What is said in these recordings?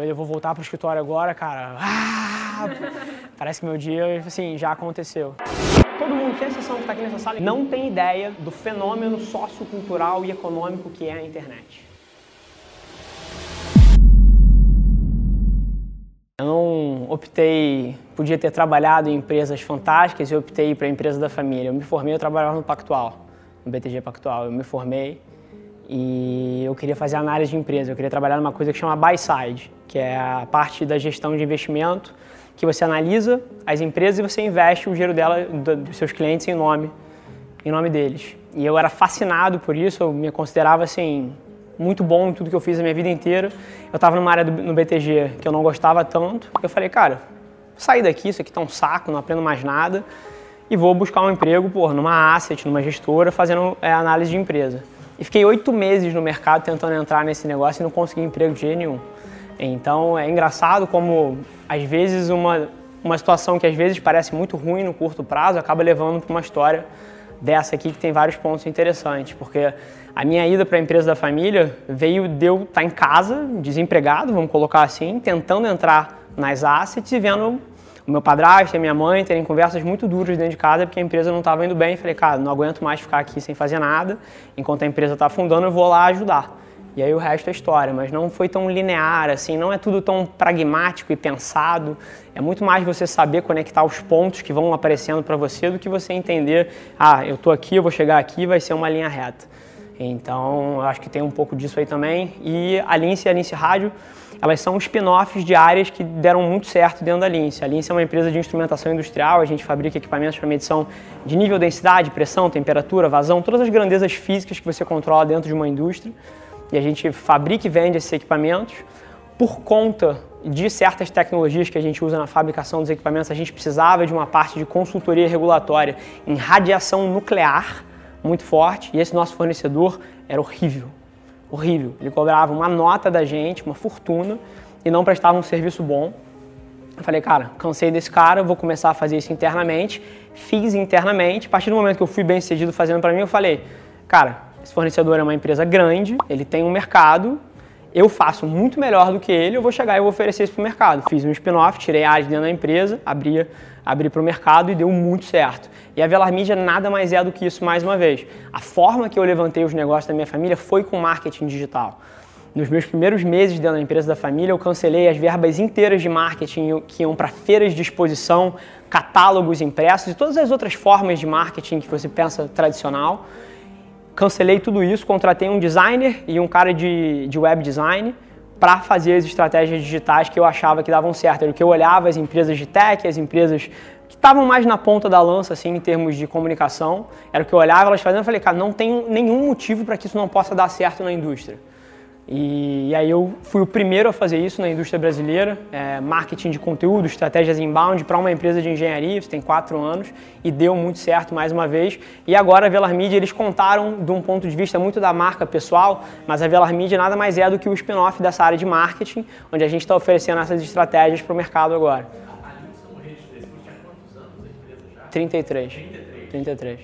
Eu vou voltar pro escritório agora, cara. Ah, parece que meu dia, assim, já aconteceu. Todo mundo, sem exceção que está aqui nessa sala, não tem ideia do fenômeno sociocultural e econômico que é a internet. Eu não optei, podia ter trabalhado em empresas fantásticas e optei para a empresa da família. Eu me formei, eu trabalhava no Pactual, no BTG Pactual. Eu me formei e eu queria fazer análise de empresa, eu queria trabalhar numa coisa que chama buy side, que é a parte da gestão de investimento, que você analisa as empresas e você investe o dinheiro dela, dos seus clientes em nome, em nome deles. E eu era fascinado por isso, eu me considerava assim muito bom em tudo que eu fiz a minha vida inteira. Eu estava numa área do, no BTG que eu não gostava tanto. Eu falei, cara, sair daqui, isso aqui tá um saco, não aprendo mais nada e vou buscar um emprego, por numa asset, numa gestora, fazendo é, análise de empresa. E fiquei oito meses no mercado tentando entrar nesse negócio e não consegui emprego de jeito nenhum. Então é engraçado como, às vezes, uma, uma situação que às vezes parece muito ruim no curto prazo acaba levando para uma história dessa aqui que tem vários pontos interessantes. Porque a minha ida para a empresa da família veio de eu estar em casa, desempregado, vamos colocar assim, tentando entrar nas assets e vendo o meu padrasto e a minha mãe terem conversas muito duras dentro de casa porque a empresa não estava indo bem. Falei, cara, não aguento mais ficar aqui sem fazer nada. Enquanto a empresa está afundando, eu vou lá ajudar. E aí o resto é história, mas não foi tão linear assim, não é tudo tão pragmático e pensado. É muito mais você saber conectar os pontos que vão aparecendo para você do que você entender, ah, eu estou aqui, eu vou chegar aqui, vai ser uma linha reta. Então, acho que tem um pouco disso aí também. E a Lince e a Lince Rádio, elas são spin-offs de áreas que deram muito certo dentro da Lince. A Lince é uma empresa de instrumentação industrial, a gente fabrica equipamentos para medição de nível, densidade, pressão, temperatura, vazão, todas as grandezas físicas que você controla dentro de uma indústria. E a gente fabrica e vende esses equipamentos. Por conta de certas tecnologias que a gente usa na fabricação dos equipamentos, a gente precisava de uma parte de consultoria regulatória em radiação nuclear muito forte e esse nosso fornecedor era horrível, horrível. Ele cobrava uma nota da gente, uma fortuna e não prestava um serviço bom. Eu falei, cara, cansei desse cara, vou começar a fazer isso internamente. Fiz internamente. A partir do momento que eu fui bem sucedido fazendo para mim, eu falei, cara, esse fornecedor é uma empresa grande, ele tem um mercado, eu faço muito melhor do que ele, eu vou chegar e vou oferecer isso para o mercado. Fiz um spin-off, tirei a área de dentro da empresa, abria, abri para o mercado e deu muito certo. E a Velar Media nada mais é do que isso mais uma vez. A forma que eu levantei os negócios da minha família foi com marketing digital. Nos meus primeiros meses dentro da empresa da família, eu cancelei as verbas inteiras de marketing que iam para feiras de exposição, catálogos impressos e todas as outras formas de marketing que você pensa tradicional cancelei tudo isso, contratei um designer e um cara de, de web design para fazer as estratégias digitais que eu achava que davam certo. Era o que eu olhava as empresas de tech, as empresas que estavam mais na ponta da lança, assim, em termos de comunicação. Era o que eu olhava elas fazendo e falei, cara, não tem nenhum motivo para que isso não possa dar certo na indústria. E, e, aí eu fui o primeiro a fazer isso na indústria brasileira, é, marketing de conteúdo, estratégias inbound para uma empresa de engenharia, isso tem quatro anos, e deu muito certo mais uma vez. E agora a Velar Media, eles contaram de um ponto de vista muito da marca pessoal, mas a Velar Media nada mais é do que o spin-off dessa área de marketing, onde a gente está oferecendo essas estratégias para o mercado agora. A Linson Redes tinha quantos anos a empresa já? 33. 33. 33.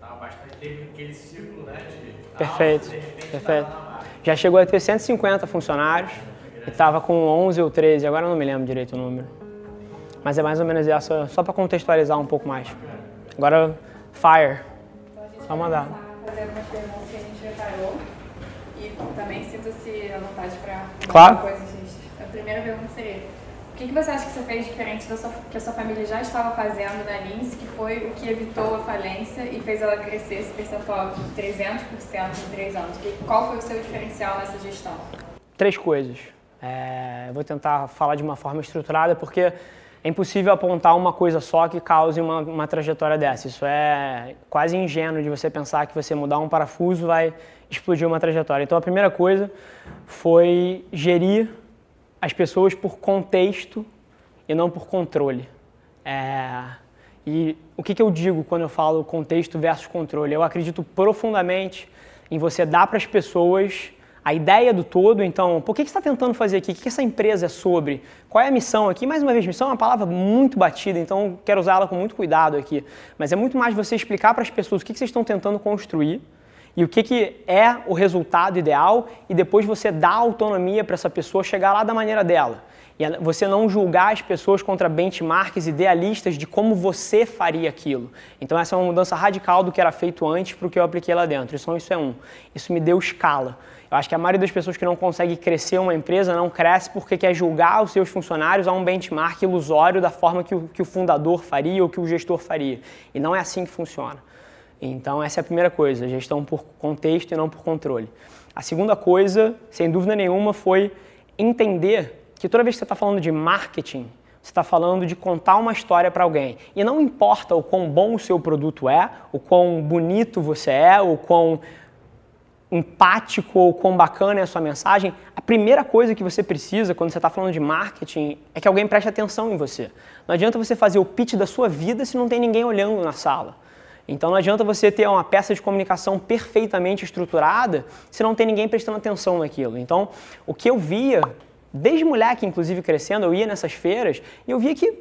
Tá, bastante, teve aquele ciclo, né? De, perfeito, perfeito. Já chegou a ter 150 funcionários e estava com 11 ou 13, agora eu não me lembro direito o número. Mas é mais ou menos essa, só para contextualizar um pouco mais. Agora, Fire. Só mandar. fazer algumas perguntas que a gente preparou e também sinta-se à vontade para claro. coisa. Gente. A primeira pergunta seria, o que, que você acha que você fez diferente da sua, que a sua família já estava fazendo na Lins, que foi o que evitou a falência e fez ela crescer esse percentual de 300% em três anos? Qual foi o seu diferencial nessa gestão? Três coisas. É, vou tentar falar de uma forma estruturada, porque é impossível apontar uma coisa só que cause uma, uma trajetória dessa. Isso é quase ingênuo de você pensar que você mudar um parafuso vai explodir uma trajetória. Então, a primeira coisa foi gerir as pessoas por contexto e não por controle. É, e o que, que eu digo quando eu falo contexto versus controle? Eu acredito profundamente em você dar para as pessoas a ideia do todo. Então, por que, que você está tentando fazer aqui? O que, que essa empresa é sobre? Qual é a missão aqui? Mais uma vez, missão é uma palavra muito batida, então quero usar ela com muito cuidado aqui. Mas é muito mais você explicar para as pessoas o que, que vocês estão tentando construir e o que, que é o resultado ideal e depois você dá autonomia para essa pessoa chegar lá da maneira dela. E você não julgar as pessoas contra benchmarks idealistas de como você faria aquilo. Então essa é uma mudança radical do que era feito antes para o que eu apliquei lá dentro. Isso, isso é um. Isso me deu escala. Eu acho que a maioria das pessoas que não consegue crescer uma empresa não cresce porque quer julgar os seus funcionários a um benchmark ilusório da forma que o, que o fundador faria ou que o gestor faria. E não é assim que funciona. Então, essa é a primeira coisa, gestão por contexto e não por controle. A segunda coisa, sem dúvida nenhuma, foi entender que toda vez que você está falando de marketing, você está falando de contar uma história para alguém. E não importa o quão bom o seu produto é, o quão bonito você é, o quão empático ou quão bacana é a sua mensagem, a primeira coisa que você precisa quando você está falando de marketing é que alguém preste atenção em você. Não adianta você fazer o pitch da sua vida se não tem ninguém olhando na sala. Então não adianta você ter uma peça de comunicação perfeitamente estruturada se não tem ninguém prestando atenção naquilo. Então, o que eu via, desde moleque inclusive crescendo, eu ia nessas feiras e eu via que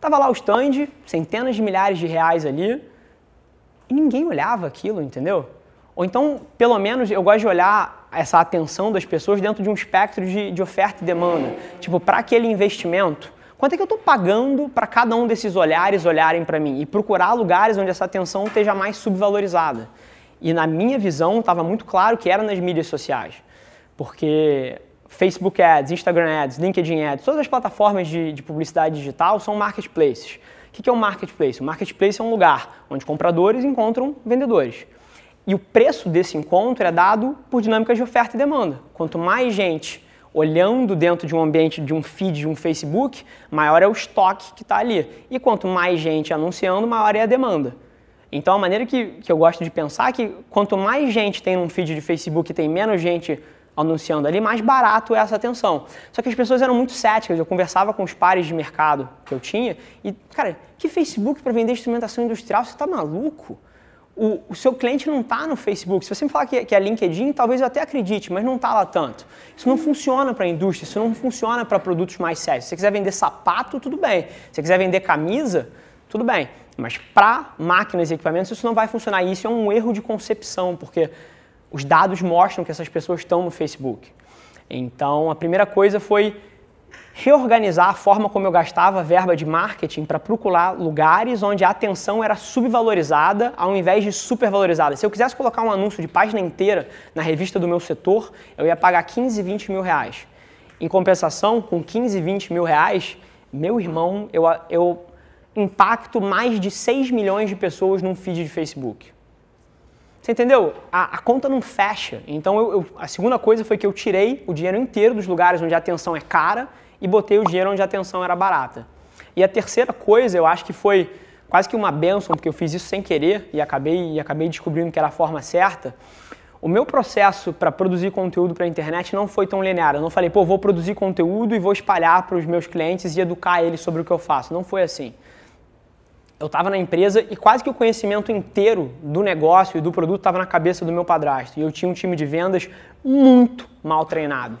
tava lá o stand, centenas de milhares de reais ali, e ninguém olhava aquilo, entendeu? Ou então, pelo menos, eu gosto de olhar essa atenção das pessoas dentro de um espectro de, de oferta e demanda. Tipo, para aquele investimento, Quanto é que eu estou pagando para cada um desses olhares olharem para mim? E procurar lugares onde essa atenção esteja mais subvalorizada. E na minha visão, estava muito claro que era nas mídias sociais. Porque Facebook Ads, Instagram Ads, LinkedIn Ads, todas as plataformas de, de publicidade digital são marketplaces. O que é um marketplace? O marketplace é um lugar onde compradores encontram vendedores. E o preço desse encontro é dado por dinâmicas de oferta e demanda. Quanto mais gente olhando dentro de um ambiente de um feed de um Facebook, maior é o estoque que está ali. E quanto mais gente anunciando, maior é a demanda. Então a maneira que, que eu gosto de pensar é que quanto mais gente tem num feed de Facebook e tem menos gente anunciando ali, mais barato é essa atenção. Só que as pessoas eram muito céticas. Eu conversava com os pares de mercado que eu tinha e, cara, que Facebook para vender instrumentação industrial? Você está maluco? O, o seu cliente não está no Facebook. Se você me falar que, que é LinkedIn, talvez eu até acredite, mas não está lá tanto. Isso não funciona para a indústria, isso não funciona para produtos mais sérios. Se você quiser vender sapato, tudo bem. Se você quiser vender camisa, tudo bem. Mas para máquinas e equipamentos, isso não vai funcionar. E isso é um erro de concepção, porque os dados mostram que essas pessoas estão no Facebook. Então, a primeira coisa foi reorganizar a forma como eu gastava verba de marketing para procurar lugares onde a atenção era subvalorizada ao invés de supervalorizada. Se eu quisesse colocar um anúncio de página inteira na revista do meu setor, eu ia pagar 15, 20 mil reais. Em compensação, com 15, 20 mil reais, meu irmão, eu, eu impacto mais de 6 milhões de pessoas num feed de Facebook. Você entendeu? A, a conta não fecha. Então, eu, eu, a segunda coisa foi que eu tirei o dinheiro inteiro dos lugares onde a atenção é cara e botei o dinheiro onde a atenção era barata. E a terceira coisa, eu acho que foi quase que uma benção, porque eu fiz isso sem querer e acabei, e acabei descobrindo que era a forma certa. O meu processo para produzir conteúdo para a internet não foi tão linear. Eu não falei, pô, vou produzir conteúdo e vou espalhar para os meus clientes e educar eles sobre o que eu faço. Não foi assim. Eu estava na empresa e quase que o conhecimento inteiro do negócio e do produto estava na cabeça do meu padrasto. E eu tinha um time de vendas muito mal treinado.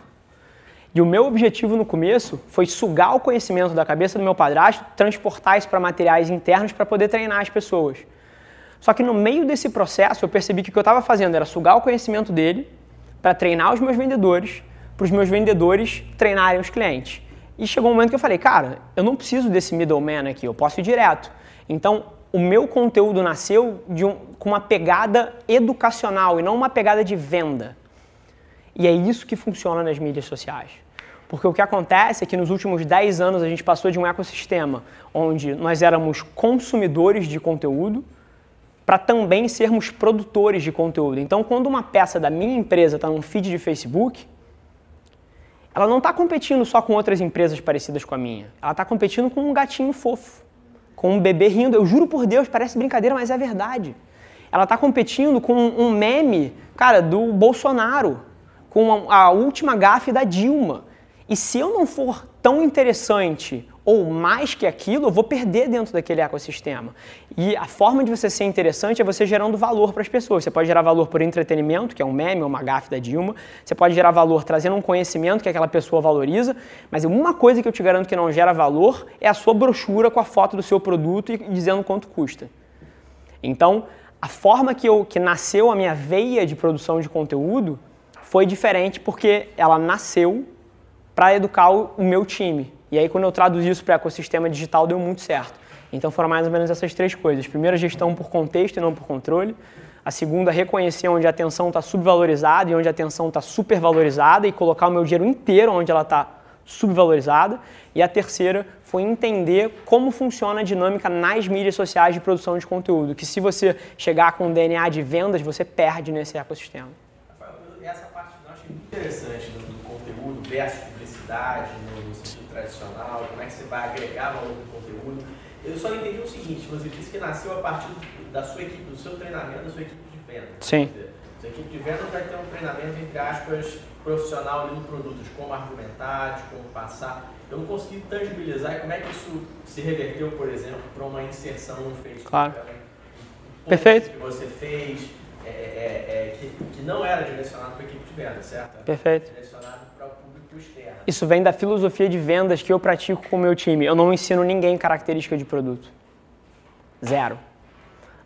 E o meu objetivo no começo foi sugar o conhecimento da cabeça do meu padrasto, transportar isso para materiais internos para poder treinar as pessoas. Só que no meio desse processo eu percebi que o que eu estava fazendo era sugar o conhecimento dele para treinar os meus vendedores, para os meus vendedores treinarem os clientes. E chegou um momento que eu falei, cara, eu não preciso desse middleman aqui, eu posso ir direto. Então, o meu conteúdo nasceu um, com uma pegada educacional e não uma pegada de venda. E é isso que funciona nas mídias sociais. Porque o que acontece é que nos últimos 10 anos a gente passou de um ecossistema onde nós éramos consumidores de conteúdo para também sermos produtores de conteúdo. Então, quando uma peça da minha empresa está num feed de Facebook, ela não está competindo só com outras empresas parecidas com a minha. Ela está competindo com um gatinho fofo, com um bebê rindo. Eu juro por Deus, parece brincadeira, mas é verdade. Ela está competindo com um meme, cara, do Bolsonaro com a última gafe da Dilma. E se eu não for tão interessante ou mais que aquilo, eu vou perder dentro daquele ecossistema. E a forma de você ser interessante é você gerando valor para as pessoas. Você pode gerar valor por entretenimento, que é um meme, uma gafe da Dilma. Você pode gerar valor trazendo um conhecimento que aquela pessoa valoriza. Mas uma coisa que eu te garanto que não gera valor é a sua brochura com a foto do seu produto e dizendo quanto custa. Então, a forma que, eu, que nasceu a minha veia de produção de conteúdo foi diferente porque ela nasceu para educar o, meu time. E aí, quando eu traduzi isso para ecossistema digital, deu muito certo. Então, foram mais ou menos essas três coisas. Primeiro, gestão por contexto e não por controle. A segunda, reconhecer onde a atenção está subvalorizada e onde a atenção está supervalorizada e colocar o meu dinheiro inteiro onde ela está subvalorizada. E a terceira foi entender como funciona a dinâmica nas mídias sociais de produção de conteúdo, que se você chegar com DNA de vendas, você perde nesse ecossistema. Essa parte eu achei interessante do conteúdo versus no, sentido tradicional, como é que você vai agregar valor no conteúdo. Eu só entendi o seguinte, você disse que nasceu a partir da sua equipe, do seu treinamento, da sua equipe de venda. Sim. Dizer, a equipe de venda vai ter um treinamento, entre aspas, profissional ali no produto, de como argumentar, de como passar. Eu não consegui tangibilizar como é que isso se reverteu, por exemplo, para uma inserção no Facebook. Claro. Um Perfeito. Que você fez, é, é, é, que, que, não era direcionado para a equipe de venda, certo? Perfeito. Direcionado para o público externo. Isso vem da filosofia de vendas que eu pratico com o meu time. Eu não ensino ninguém característica de produto. Zero.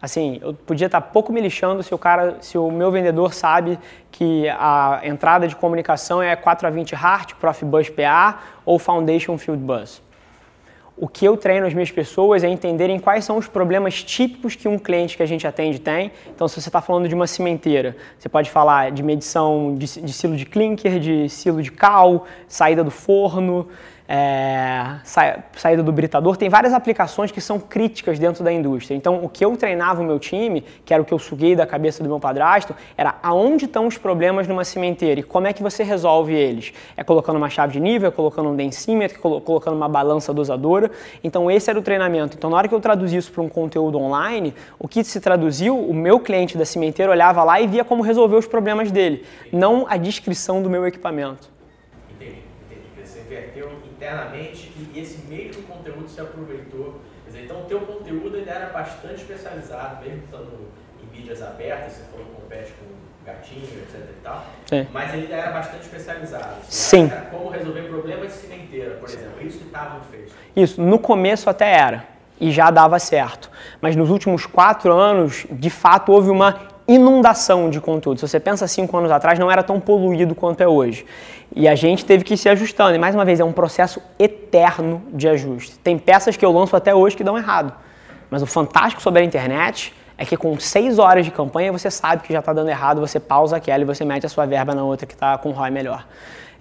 Assim, eu podia estar pouco me lixando se o cara, se o meu vendedor sabe que a entrada de comunicação é 4 a 20 Hart, Profibus PA ou Foundation Field Bus. O que eu treino as minhas pessoas é entenderem quais são os problemas típicos que um cliente que a gente atende tem. Então, se você está falando de uma cimenteira, você pode falar de medição de, de silo de clinker, de silo de cal, saída do forno, é, saída do britador, tem várias aplicações que são críticas dentro da indústria. Então, o que eu treinava o meu time, que era o que eu suguei da cabeça do meu padrasto, era aonde estão os problemas numa cimenteira e como é que você resolve eles. É colocando uma chave de nível, é colocando um densímetro, é colocando uma balança dosadora. Então, esse era o treinamento. Então, na hora que eu traduzi isso para um conteúdo online, o que se traduziu, o meu cliente da cimenteira olhava lá e via como resolver os problemas dele, não a descrição do meu equipamento. Entendi, entendi. Você inverteu internamente e esse mesmo conteúdo se aproveitou. Dizer, então o teu conteúdo ainda era bastante especializado, mesmo estando em mídias abertas, você falou que compete com gatinho, etc e tal, Sim. mas ele ainda era bastante especializado. Sim. Era como resolver problemas de cimenteira, por exemplo, isso que estava no Facebook. Isso, no começo até era, e já dava certo. Mas nos últimos quatro anos, de fato, houve uma inundação de conteúdo. Se você pensa cinco anos atrás, não era tão poluído quanto é hoje. E a gente teve que ir se ajustando. E mais uma vez, é um processo eterno de ajuste. Tem peças que eu lanço até hoje que dão errado. Mas o fantástico sobre a internet é que com seis horas de campanha você sabe que já está dando errado, você pausa aquela e você mete a sua verba na outra que está com ROI melhor.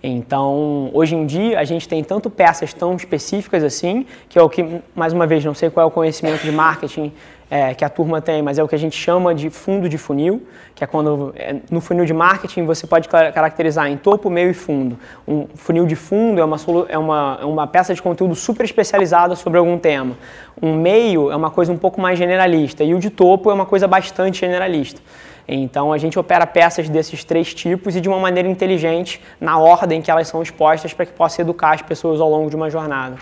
Então, hoje em dia, a gente tem tanto peças tão específicas assim, que é o que, mais uma vez, não sei qual é o conhecimento de marketing é, que a turma tem, mas é o que a gente chama de fundo de funil, que é quando é, no funil de marketing você pode caracterizar em topo, meio e fundo. Um funil de fundo é uma, é uma, é uma peça de conteúdo super especializada sobre algum tema. Um meio é uma coisa um pouco mais generalista e o de topo é uma coisa bastante generalista. Então a gente opera peças desses três tipos e de uma maneira inteligente, na ordem que elas são expostas, para que possa educar as pessoas ao longo de uma jornada.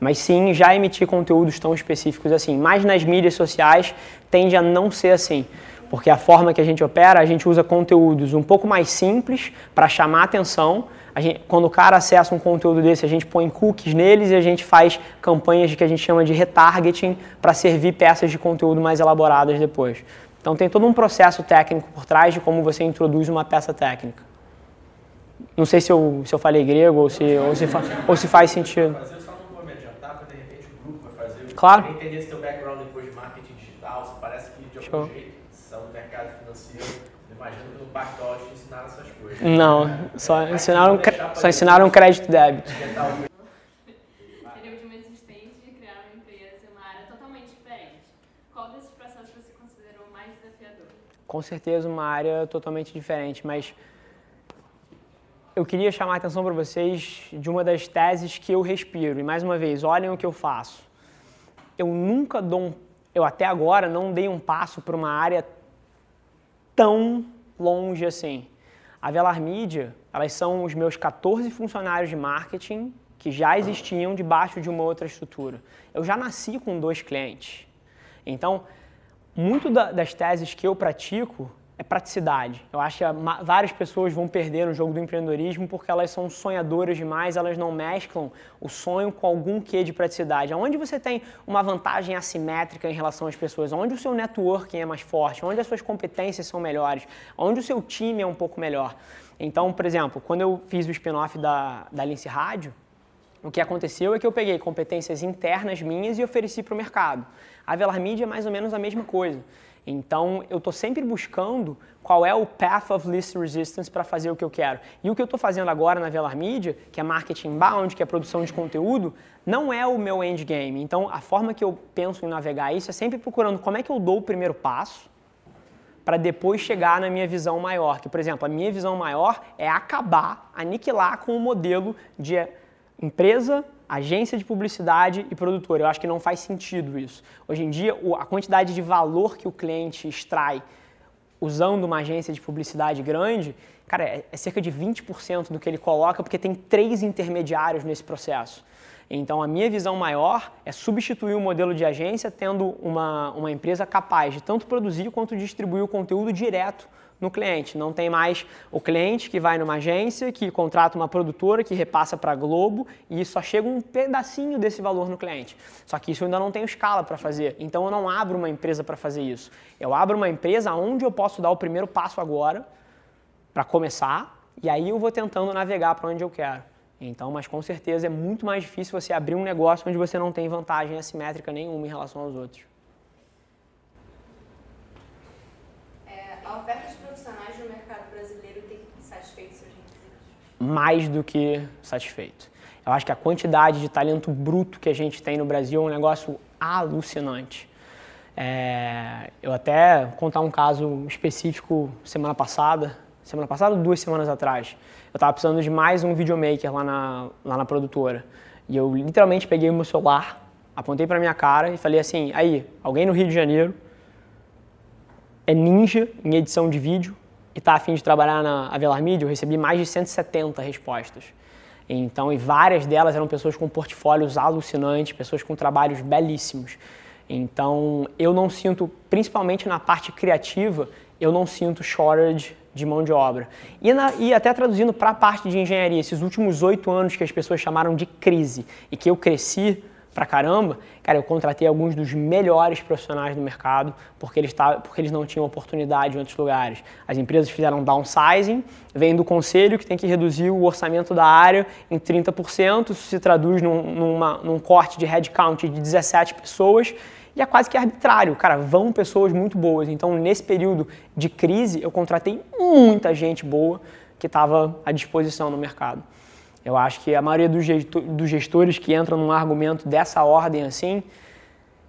Mas sim, já emitir conteúdos tão específicos assim. Mas nas mídias sociais tende a não ser assim. Porque a forma que a gente opera, a gente usa conteúdos um pouco mais simples para chamar atenção. Gente, quando o cara acessa um conteúdo desse, a gente põe cookies neles e a gente faz campanhas que a gente chama de retargeting para servir peças de conteúdo mais elaboradas depois. Então tem todo um processo técnico por trás de como você introduz uma peça técnica. Não sei se eu, se eu falei grego ou se, ou se, ou se faz sentido. Eu só não vou me adiantar, porque de repente o grupo vai fazer. Claro. Eu entender esse teu background depois de marketing digital, você parece que de algum Show. jeito são do mercado financeiro. Eu imagino que no Pactol te ensinaram essas coisas. Não, só Mas ensinaram, só ensinaram crédito e débito. Tentar ouvir. Seria de uma existente de criar uma empresa em uma área totalmente diferente. Qual desses processos você considerou mais desafiador? Com certeza uma área totalmente diferente, mas eu queria chamar a atenção para vocês de uma das teses que eu respiro. E mais uma vez, olhem o que eu faço. Eu nunca dou um, eu até agora não dei um passo para uma área tão longe assim. A Velar Media, elas são os meus 14 funcionários de marketing que já existiam debaixo de uma outra estrutura. Eu já nasci com dois clientes. Então, muito da, das teses que eu pratico é praticidade. Eu acho que várias pessoas vão perder no jogo do empreendedorismo porque elas são sonhadoras demais, elas não mesclam o sonho com algum quê de praticidade. Onde você tem uma vantagem assimétrica em relação às pessoas, onde o seu networking é mais forte, onde as suas competências são melhores, onde o seu time é um pouco melhor. Então, por exemplo, quando eu fiz o spin-off da, da Lince Rádio, o que aconteceu é que eu peguei competências internas minhas e ofereci para o mercado. A Velar Media é mais ou menos a mesma coisa. Então, eu estou sempre buscando qual é o path of least resistance para fazer o que eu quero. E o que eu estou fazendo agora na Velar Media, que é marketing bound, que é produção de conteúdo, não é o meu endgame. Então, a forma que eu penso em navegar isso é sempre procurando como é que eu dou o primeiro passo para depois chegar na minha visão maior. Que, por exemplo, a minha visão maior é acabar, aniquilar com o modelo de empresa agência de publicidade e produtora. Eu acho que não faz sentido isso. Hoje em dia, a quantidade de valor que o cliente extrai usando uma agência de publicidade grande, cara, é, é cerca de 20% do que ele coloca, porque tem três intermediários nesse processo. Então, a minha visão maior é substituir o modelo de agência tendo uma, uma empresa capaz de tanto produzir quanto distribuir o conteúdo direto no cliente. Não tem mais o cliente que vai numa agência, que contrata uma produtora, que repassa para a Globo e só chega um pedacinho desse valor no cliente. Só que isso eu ainda não tenho escala para fazer. Então eu não abro uma empresa para fazer isso. Eu abro uma empresa onde eu posso dar o primeiro passo agora para começar e aí eu vou tentando navegar para onde eu quero. Então, mas com certeza é muito mais difícil você abrir um negócio onde você não tem vantagem assimétrica nenhuma em relação aos outros. É, a oferta de profissionais no mercado brasileiro tem satisfeito seus requisitos? Mais do que satisfeito. Eu acho que a quantidade de talento bruto que a gente tem no Brasil é um negócio alucinante. É, eu até contar um caso específico semana passada, semana passada ou duas semanas atrás. Eu estava precisando de mais um videomaker lá na, lá na produtora. E eu literalmente peguei o meu celular, apontei para minha cara e falei assim: aí, alguém no Rio de Janeiro é ninja em edição de vídeo e está afim de trabalhar na Avelar Media? Eu recebi mais de 170 respostas. Então, e várias delas eram pessoas com portfólios alucinantes, pessoas com trabalhos belíssimos. Então, eu não sinto, principalmente na parte criativa, eu não sinto shortage de mão de obra. E, na, e até traduzindo para a parte de engenharia, esses últimos oito anos que as pessoas chamaram de crise e que eu cresci pra caramba, cara, eu contratei alguns dos melhores profissionais do mercado porque eles, tavam, porque eles não tinham oportunidade em outros lugares. As empresas fizeram downsizing, vem do conselho que tem que reduzir o orçamento da área em 30%, isso se traduz num, numa, num corte de headcount de 17 pessoas e é quase que arbitrário. Cara, vão pessoas muito boas. Então, nesse período de crise, eu contratei muita gente boa que estava à disposição no mercado. Eu acho que a maioria dos gestores que entram num argumento dessa ordem assim,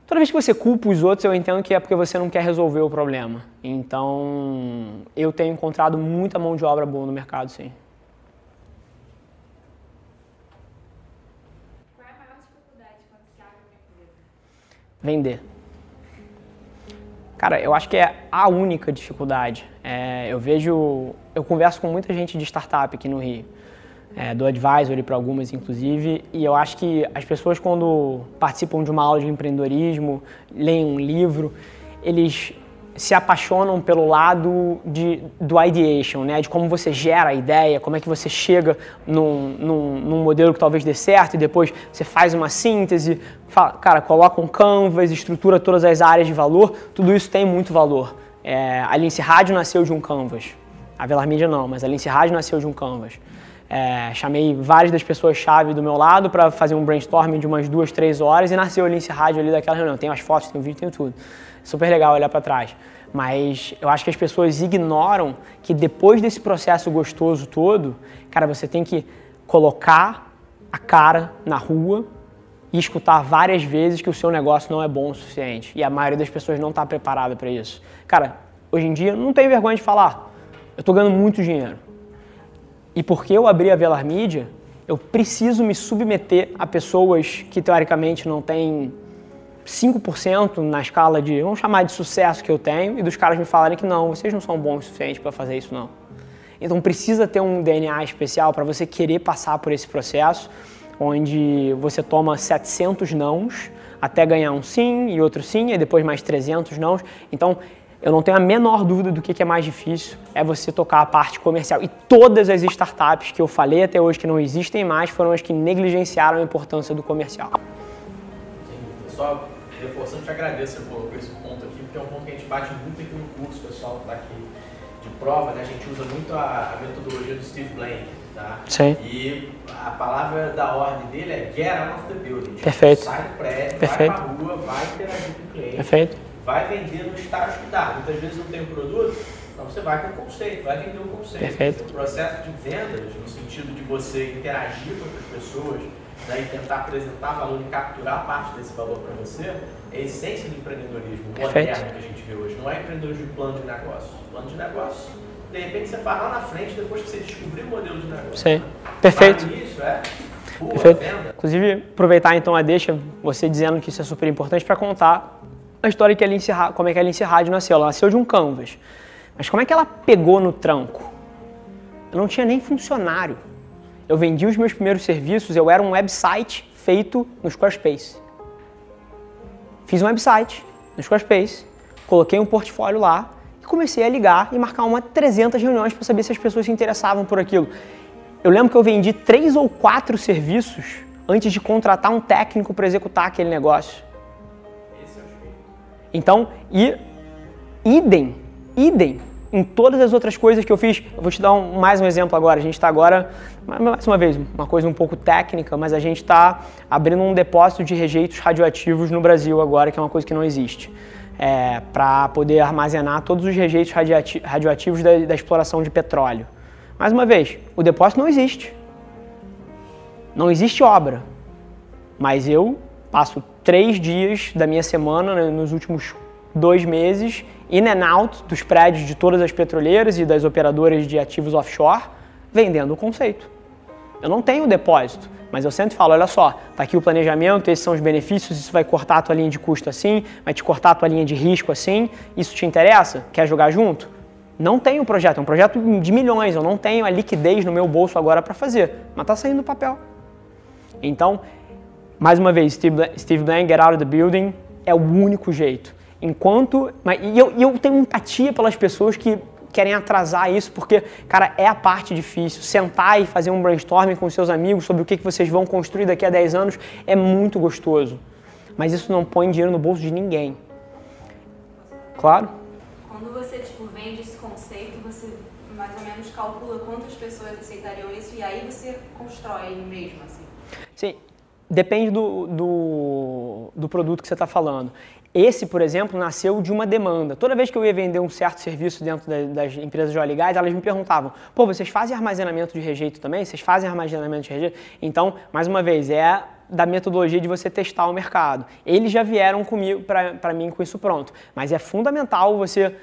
toda vez que você culpa os outros, eu entendo que é porque você não quer resolver o problema. Então, eu tenho encontrado muita mão de obra boa no mercado, sim. vender. Cara, eu acho que é a única dificuldade. É, eu vejo, eu converso com muita gente de startup aqui no Rio, é, do advisory para algumas inclusive, e eu acho que as pessoas quando participam de uma aula de empreendedorismo, leem um livro, eles se apaixonam pelo lado de, do ideation, né? de como você gera a ideia, como é que você chega num, num, num, modelo que talvez dê certo e depois você faz uma síntese, fala, cara, coloca um canvas, estrutura todas as áreas de valor, tudo isso tem muito valor. É, a Lince Rádio nasceu de um canvas, a Velar Media não, mas a Lince Rádio nasceu de um canvas. É, chamei várias das pessoas-chave do meu lado para fazer um brainstorming de umas duas, três horas e nasceu a Lince Rádio ali daquela reunião. Tem as fotos, tem o vídeo, tem tudo super legal olhar para trás. Mas eu acho que as pessoas ignoram que depois desse processo gostoso todo, cara, você tem que colocar a cara na rua e escutar várias vezes que o seu negócio não é bom o suficiente. E a maioria das pessoas não está preparada para isso. Cara, hoje em dia não tem vergonha de falar. Eu estou ganhando muito dinheiro. E porque eu abri a Velar Media, eu preciso me submeter a pessoas que teoricamente não têm 5% na escala de, vamos chamar de sucesso que eu tenho, e dos caras me falarem que não, vocês não são bons o suficiente para fazer isso não. Então precisa ter um DNA especial para você querer passar por esse processo, onde você toma 700 nãos até ganhar um sim e outro sim, e depois mais 300 nãos. Então eu não tenho a menor dúvida do que é mais difícil, é você tocar a parte comercial. E todas as startups que eu falei até hoje que não existem mais foram as que negligenciaram a importância do comercial. Só reforçando, te agradeço por esse ponto aqui, porque é um ponto que a gente bate muito aqui no curso, pessoal que está aqui de prova, né? a gente usa muito a, a metodologia do Steve Blank, tá? Sim. E a palavra da ordem dele é get out of the building. Perfeito. Sai do prédio, Perfeito. vai pra rua, vai interagir com o cliente. Perfeito vai vender no estágio que dá. Muitas vezes não tem o produto, então você vai com o conceito, vai vender o conceito. Perfeito. O processo de vendas, no sentido de você interagir com outras pessoas né, e tentar apresentar valor e capturar parte desse valor para você, é a essência do empreendedorismo Perfeito. moderno que a gente vê hoje. Não é empreendedorismo de plano de negócio. Plano de negócio, de repente você faz lá na frente depois que você descobrir o modelo de negócio. Sim. Perfeito. Isso é Perfeito. venda. Inclusive, aproveitar então a deixa, você dizendo que isso é super importante para contar a história que a Ra- como é que a Lince Rádio nasceu. Ela nasceu de um canvas. Mas como é que ela pegou no tranco? Eu não tinha nem funcionário. Eu vendi os meus primeiros serviços, eu era um website feito no Squarespace. Fiz um website no Squarespace, coloquei um portfólio lá e comecei a ligar e marcar uma 300 reuniões para saber se as pessoas se interessavam por aquilo. Eu lembro que eu vendi três ou quatro serviços antes de contratar um técnico para executar aquele negócio. Então, e idem, idem em todas as outras coisas que eu fiz. Eu vou te dar um- mais um exemplo agora. A gente está agora, mais uma vez, uma coisa um pouco técnica, mas a gente está abrindo um depósito de rejeitos radioativos no Brasil agora, que é uma coisa que não existe. É, para poder armazenar todos os rejeitos radioativos da, da exploração de petróleo. Mais uma vez, o depósito não existe. Não existe obra. Mas eu passo três dias da minha semana, né, nos últimos dois meses, in and out dos prédios de todas as petroleiras e das operadoras de ativos offshore, vendendo o conceito. Eu não tenho depósito, mas eu sempre falo, olha só, tá aqui o planejamento, esses são os benefícios, isso vai cortar a tua linha de custo assim, vai te cortar a tua linha de risco assim, isso te interessa? Quer jogar junto? Não tenho projeto, é um projeto de milhões, eu não tenho a liquidez no meu bolso agora para fazer, mas tá saindo do papel. Então, mais uma vez, Steve Blank, Steve Blank, Get Out of the Building, é o único jeito. Enquanto. Mas, e eu, eu tenho empatia pelas pessoas que querem atrasar isso, porque, cara, é a parte difícil. Sentar e fazer um brainstorming com seus amigos sobre o que, que vocês vão construir daqui a 10 anos é muito gostoso. Mas isso não põe dinheiro no bolso de ninguém. Claro? Quando você tipo, vende esse conceito, você mais ou menos calcula quantas pessoas aceitariam isso e aí você constrói ele mesmo, assim. Sim, depende do, do, do produto que você está falando. Esse, por exemplo, nasceu de uma demanda. Toda vez que eu ia vender um certo serviço dentro da- das empresas de óleo e gás, elas me perguntavam: pô, vocês fazem armazenamento de rejeito também? Vocês fazem armazenamento de rejeito? Então, mais uma vez, é da metodologia de você testar o mercado. Eles já vieram comigo para mim com isso pronto. Mas é fundamental você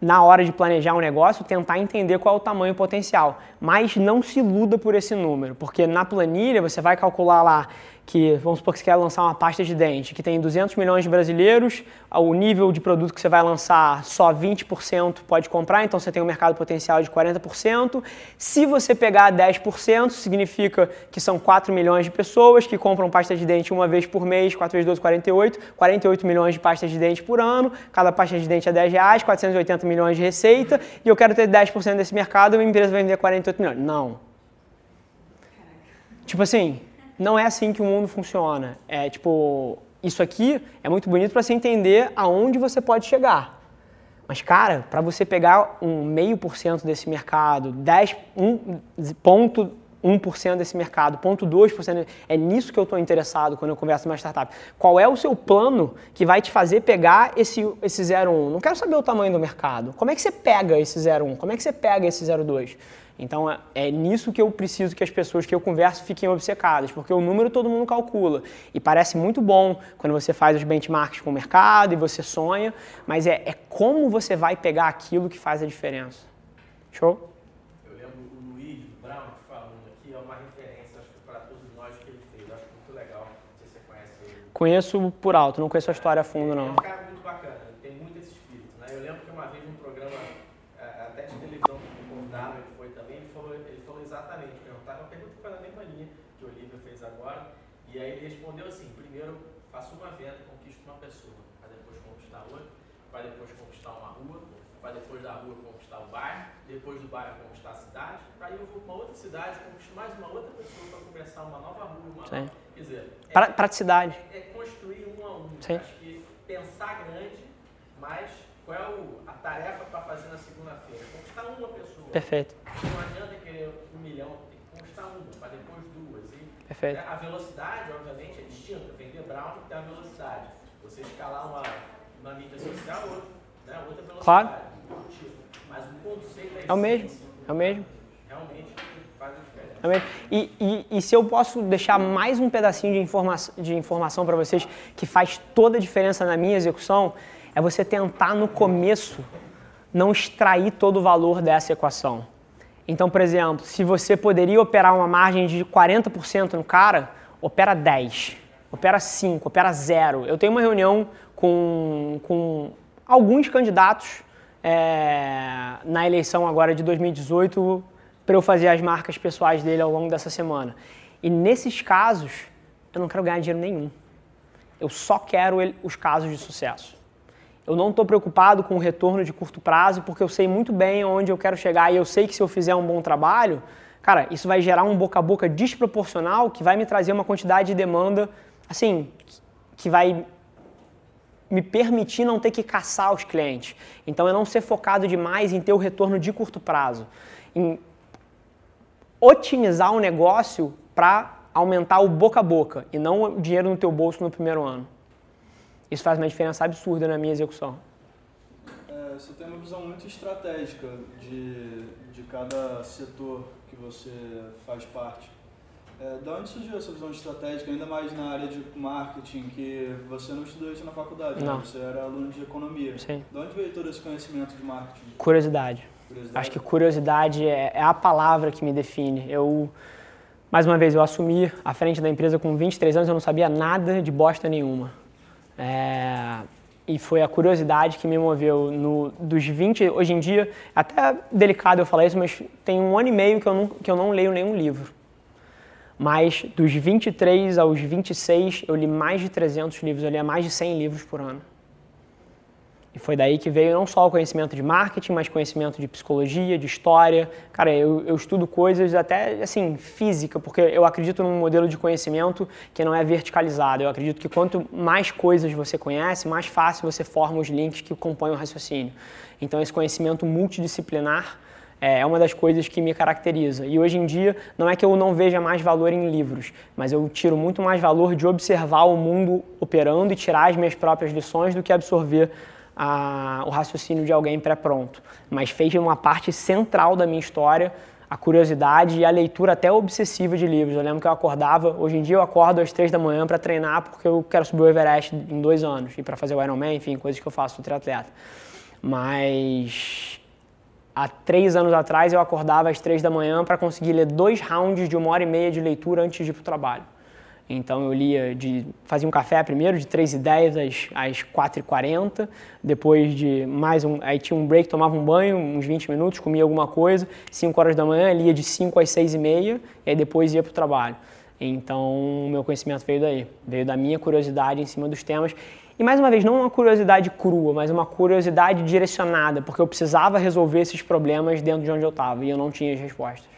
na hora de planejar um negócio, tentar entender qual é o tamanho potencial. Mas não se iluda por esse número, porque na planilha você vai calcular lá que, vamos supor que você quer lançar uma pasta de dente, que tem 200 milhões de brasileiros, o nível de produto que você vai lançar, só 20% pode comprar, então você tem um mercado potencial de 40%. Se você pegar 10%, significa que são 4 milhões de pessoas que compram pasta de dente uma vez por mês, 4 vezes 12, 48, 48 milhões de pastas de dente por ano, cada pasta de dente é 10 reais, 480 milhões de receita, e eu quero ter 10% desse mercado, a minha empresa vai vender 48 milhões. Não. Tipo assim, não é assim que o mundo funciona. É tipo, isso aqui é muito bonito para você entender aonde você pode chegar. Mas, cara, para você pegar um meio por cento desse mercado, 10, 1,1% desse mercado, 0,2%, é nisso que eu estou interessado quando eu converso com uma startup. Qual é o seu plano que vai te fazer pegar esse, esse 0,1? Não quero saber o tamanho do mercado. Como é que você pega esse 0,1? Como é que você pega esse 0,2? Então é, é nisso que eu preciso que as pessoas que eu converso fiquem obcecadas, porque o número todo mundo calcula. E parece muito bom quando você faz os benchmarks com o mercado e você sonha, mas é, é como você vai pegar aquilo que faz a diferença. Show? Eu lembro o Luiz Brown falando aqui, é uma referência, acho que para todos nós que ele fez. Acho muito legal. Não sei se você conhece ele. Conheço por alto, não conheço a história a fundo não. um cara muito bacana, ele tem muito esse espírito. Né? Eu lembro que uma vez num programa, eh, até de televisão, que me convidaram, ele foi também, ele falou, ele falou exatamente, perguntaram uma pergunta que foi na mesma linha que o Olivia fez agora, e aí ele respondeu assim, primeiro faça uma venda, conquiste uma pessoa, para depois conquistar outra, para depois conquistar uma rua, para rua conquistar o bairro, depois do bairro conquistar a cidade, para aí eu vou para uma outra cidade, conquisto mais uma outra pessoa para começar uma nova rua, uma Sim. nova... Quer dizer, é, Pra- Praticidade. é construir um a um. Sim. Acho que pensar grande, mas qual é o- a tarefa para fazer na segunda-feira? Conquistar uma pessoa. Perfeito. Não adianta querer um milhão, tem que conquistar uma, para depois duas. E Perfeito. a velocidade, obviamente, é distinta. Vender Brown tem a velocidade. Você escalar uma, uma mídia social, outra, né? outra velocidade. Claro. outro tipo. Mas o conceito É o mesmo. É o mesmo. Realmente faz a diferença. E, e, e se eu posso deixar mais um pedacinho de, informa de informação para vocês que faz toda a diferença na minha execução, é você tentar no começo não extrair todo o valor dessa equação. Então, por exemplo, se você poderia operar uma margem de 40% no cara, opera 10, opera 5, opera 0. Eu tenho uma reunião com, com alguns candidatos é, na eleição agora de 2018 para eu fazer as marcas pessoais dele ao longo dessa semana. E nesses casos, eu não quero ganhar dinheiro nenhum. Eu só quero ele- os casos de sucesso. Eu não estou preocupado com o retorno de curto prazo, porque eu sei muito bem onde eu quero chegar e eu sei que se eu fizer um bom trabalho, cara, isso vai gerar um boca a boca desproporcional que vai me trazer uma quantidade de demanda, assim, que vai me permitir não ter que caçar os clientes. Então, é não ser focado demais em ter o retorno de curto prazo, em otimizar o negócio para aumentar o boca a boca e não o dinheiro no teu bolso no primeiro ano. Isso faz uma diferença absurda na minha execução. É, você tem uma visão muito estratégica de, de cada setor que você faz parte. É, da onde surgiu essa visão estratégica, ainda mais na área de marketing, que você não estudou isso na faculdade, né? Não. você era aluno de economia. Sim. De onde veio todo esse conhecimento de marketing? Curiosidade. Curiosidade? Acho que curiosidade é, é a palavra que me define. Eu, mais uma vez, eu assumi à frente da empresa com 23 anos, eu não sabia nada de bosta nenhuma. É, e foi a curiosidade que me moveu. No, dos 20, hoje em dia, até delicado eu falar isso, mas tem um ano e meio que eu não, que eu não leio nenhum livro. Mas dos 23 aos 26, eu li mais de 300 livros, eu lia mais de 100 livros por ano. E foi daí que veio não só o conhecimento de marketing, mas conhecimento de psicologia, de história. Cara, eu, eu estudo coisas até, assim, física, porque eu acredito num modelo de conhecimento que não é verticalizado. Eu acredito que quanto mais coisas você conhece, mais fácil você forma os links que compõem o raciocínio. Então, esse conhecimento multidisciplinar é uma das coisas que me caracteriza. E hoje em dia, não é que eu não veja mais valor em livros, mas eu tiro muito mais valor de observar o mundo operando e tirar as minhas próprias lições do que absorver a- o raciocínio de alguém pré-pronto. Mas fez uma parte central da minha história a curiosidade e a leitura até obsessiva de livros. Eu lembro que eu acordava, hoje em dia eu acordo às três da manhã para treinar porque eu quero subir o Everest em dois anos e para fazer o Ironman, enfim, coisas que eu faço, sou triatleta. Mas há três anos atrás eu acordava às três da manhã para conseguir ler dois rounds de uma hora e meia de leitura antes de ir para o trabalho. Então eu lia de. fazia um café primeiro, de 3h10 às, às 4h40, depois de mais um. Aí tinha um break, tomava um banho, uns 20 minutos, comia alguma coisa, 5 horas da manhã, lia de 5 às 6h30, e aí depois ia para o trabalho. Então meu conhecimento veio daí, veio da minha curiosidade em cima dos temas. E mais uma vez, não uma curiosidade crua, mas uma curiosidade direcionada, porque eu precisava resolver esses problemas dentro de onde eu estava e eu não tinha as respostas.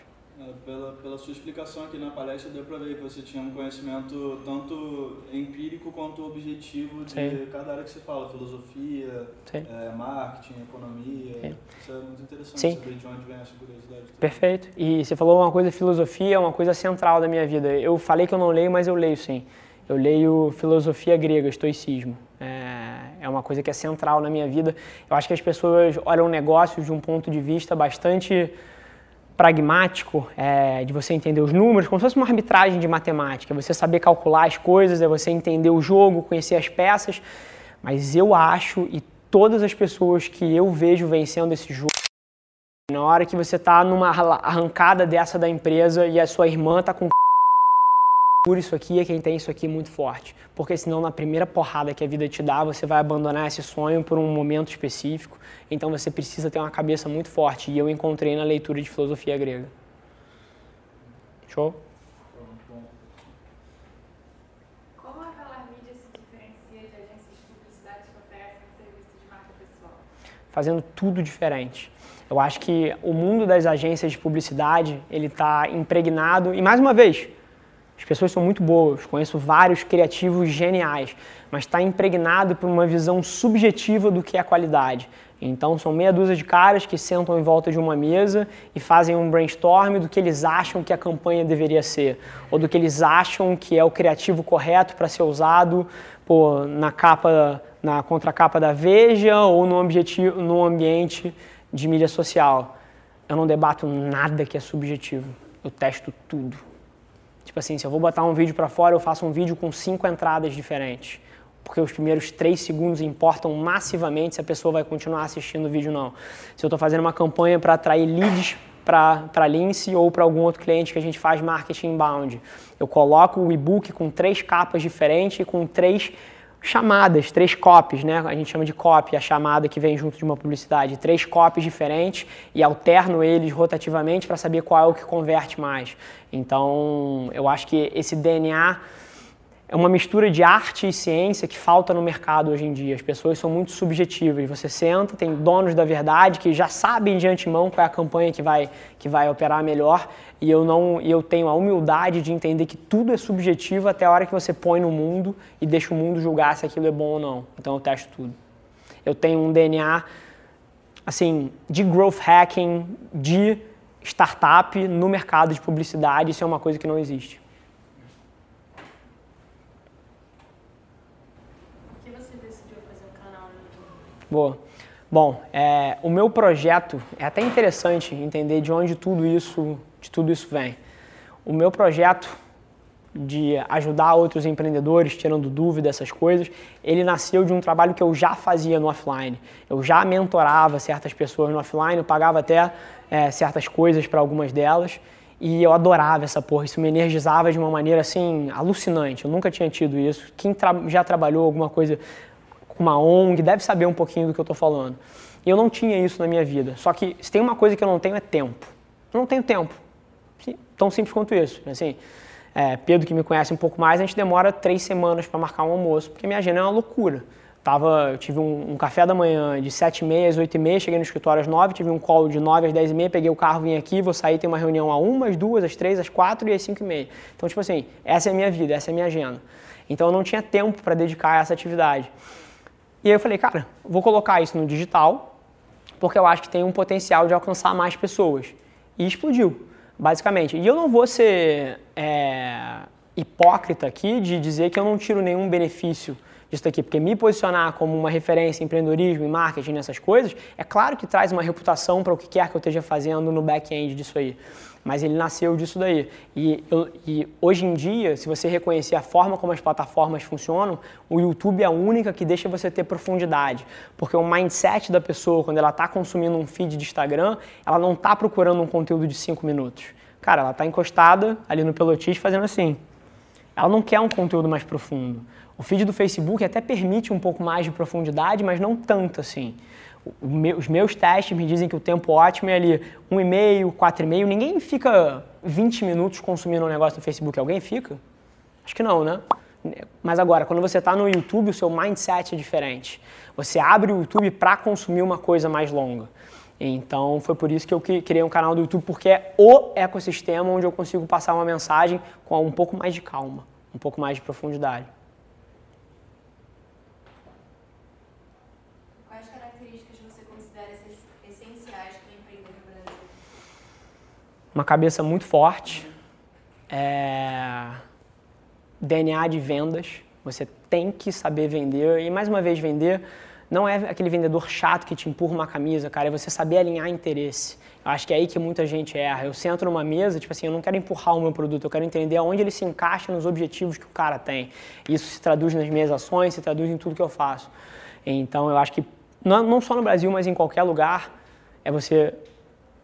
É, Pela, pela sua explicação aqui na palestra, deu para ver que você tinha um conhecimento tanto empírico quanto objetivo de Sim. cada área que você fala, filosofia, é, marketing, economia. Sim. Isso é muito interessante Sim. saber de onde vem essa curiosidade. Perfeito. E você falou uma coisa, filosofia é uma coisa central da minha vida. Eu falei que eu não leio, mas eu leio sim. Eu leio filosofia grega, estoicismo. É, é uma coisa que é central na minha vida. Eu acho que as pessoas olham negócios de um ponto de vista bastante pragmático, é, de você entender os números, como se fosse uma arbitragem de matemática. Você saber calcular as coisas, é você entender o jogo, conhecer as peças. Mas eu acho, e todas as pessoas que eu vejo vencendo esse jogo, na hora que você está numa arrancada dessa da empresa e a sua irmã está com por isso aqui é quem tem isso aqui muito forte. Porque senão na primeira porrada que a vida te dá, você vai abandonar esse sonho por um momento específico. Então você precisa ter uma cabeça muito forte. E eu encontrei na leitura de filosofia grega. Show? Fazendo tudo diferente. Eu acho que o mundo das agências de publicidade ele está impregnado e mais uma vez as pessoas são muito boas, conheço vários criativos geniais, mas está impregnado por uma visão subjetiva do que é qualidade. Então são meia dúzia de caras que sentam em volta de uma mesa e fazem um brainstorm do que eles acham que a campanha deveria ser, ou do que eles acham que é o criativo correto para ser usado pô, na capa, na contracapa da Veja ou no, objetivo, no ambiente de mídia social. Eu não debato nada que é subjetivo, eu testo tudo. Tipo assim, se eu vou botar um vídeo para fora, eu faço um vídeo com cinco entradas diferentes porque os primeiros três segundos importam massivamente se a pessoa vai continuar assistindo o vídeo ou não. Se eu estou fazendo uma campanha para atrair leads para Lince ou para algum outro cliente que a gente faz marketing inbound, eu coloco o e-book com três capas diferentes e com três chamadas, três copies, né? A gente chama de copy, a chamada que vem junto de uma publicidade, três copies diferentes e alterno eles rotativamente para saber qual é o que converte mais. Então, eu acho que esse DNA é uma mistura de arte e ciência que falta no mercado hoje em dia. As pessoas são muito subjetivas. Você senta, tem donos da verdade que já sabem de antemão qual é a campanha que vai, que vai operar melhor. E eu não, eu tenho a humildade de entender que tudo é subjetivo até a hora que você põe no mundo e deixa o mundo julgar se aquilo é bom ou não. Então eu testo tudo. Eu tenho um DNA assim de growth hacking, de startup no mercado de publicidade. Isso é uma coisa que não existe. Boa. Bom, é, o meu projeto é até interessante entender de onde tudo isso, de tudo isso vem. O meu projeto de ajudar outros empreendedores, tirando dúvidas, essas coisas, ele nasceu de um trabalho que eu já fazia no offline. Eu já mentorava certas pessoas no offline, eu pagava até é, certas coisas para algumas delas e eu adorava essa porra. Isso me energizava de uma maneira assim alucinante. Eu nunca tinha tido isso. Quem tra já trabalhou alguma coisa uma ONG, deve saber um pouquinho do que eu estou falando. E eu não tinha isso na minha vida. Só que se tem uma coisa que eu não tenho é tempo. Eu não tenho tempo. Tão simples quanto isso. Assim, é, Pedro, que me conhece um pouco mais, a gente demora três semanas para marcar um almoço, porque minha agenda é uma loucura. Tava, eu tive um, um café da manhã de 7h30 às 8h30, cheguei no escritório às 9 tive um call de 9 às 10h30, peguei o carro, vim aqui, vou sair, tem uma reunião às 1, às 2, às 3, às 4 e às 5h30. Então, tipo assim, essa é a minha vida, essa é a minha agenda. Então, eu não tinha tempo para dedicar a essa atividade. E aí eu falei, cara, vou colocar isso no digital, porque eu acho que tem um potencial de alcançar mais pessoas. E explodiu, basicamente. E eu não vou ser é, hipócrita aqui de dizer que eu não tiro nenhum benefício disso aqui, porque me posicionar como uma referência em empreendedorismo, em marketing, nessas coisas, é claro que traz uma reputação para o que quer que eu esteja fazendo no back-end disso aí mas ele nasceu disso daí. E, eu, e, hoje em dia, se você reconhecer a forma como as plataformas funcionam, o YouTube é a única que deixa você ter profundidade. Porque o mindset da pessoa, quando ela está consumindo um feed de Instagram, ela não está procurando um conteúdo de 5 minutos. Cara, ela está encostada ali no pelotis fazendo assim. Ela não quer um conteúdo mais profundo. O feed do Facebook até permite um pouco mais de profundidade, mas não tanto assim os meus testes me dizem que o tempo ótimo é ali 1,5, 4,5. Ninguém fica 20 minutos consumindo um negócio no Facebook. Alguém fica? Acho que não, né? Mas agora, quando você está no YouTube, o seu mindset é diferente. Você abre o YouTube para consumir uma coisa mais longa. Então, foi por isso que eu criei um canal do YouTube, porque é o ecossistema onde eu consigo passar uma mensagem com um pouco mais de calma, um pouco mais de profundidade. Uma cabeça muito forte, é... DNA de vendas. Você tem que saber vender e mais uma vez vender não é aquele vendedor chato que te empurra uma camisa, cara, é você saber alinhar interesse. Eu acho que é aí que muita gente erra. Eu sento numa mesa, tipo assim, eu não quero empurrar o meu produto, eu quero entender aonde ele se encaixa nos objetivos que o cara tem. Isso se traduz nas minhas ações, se traduz em tudo que eu faço. Então, eu acho que não só no Brasil, mas em qualquer lugar, é você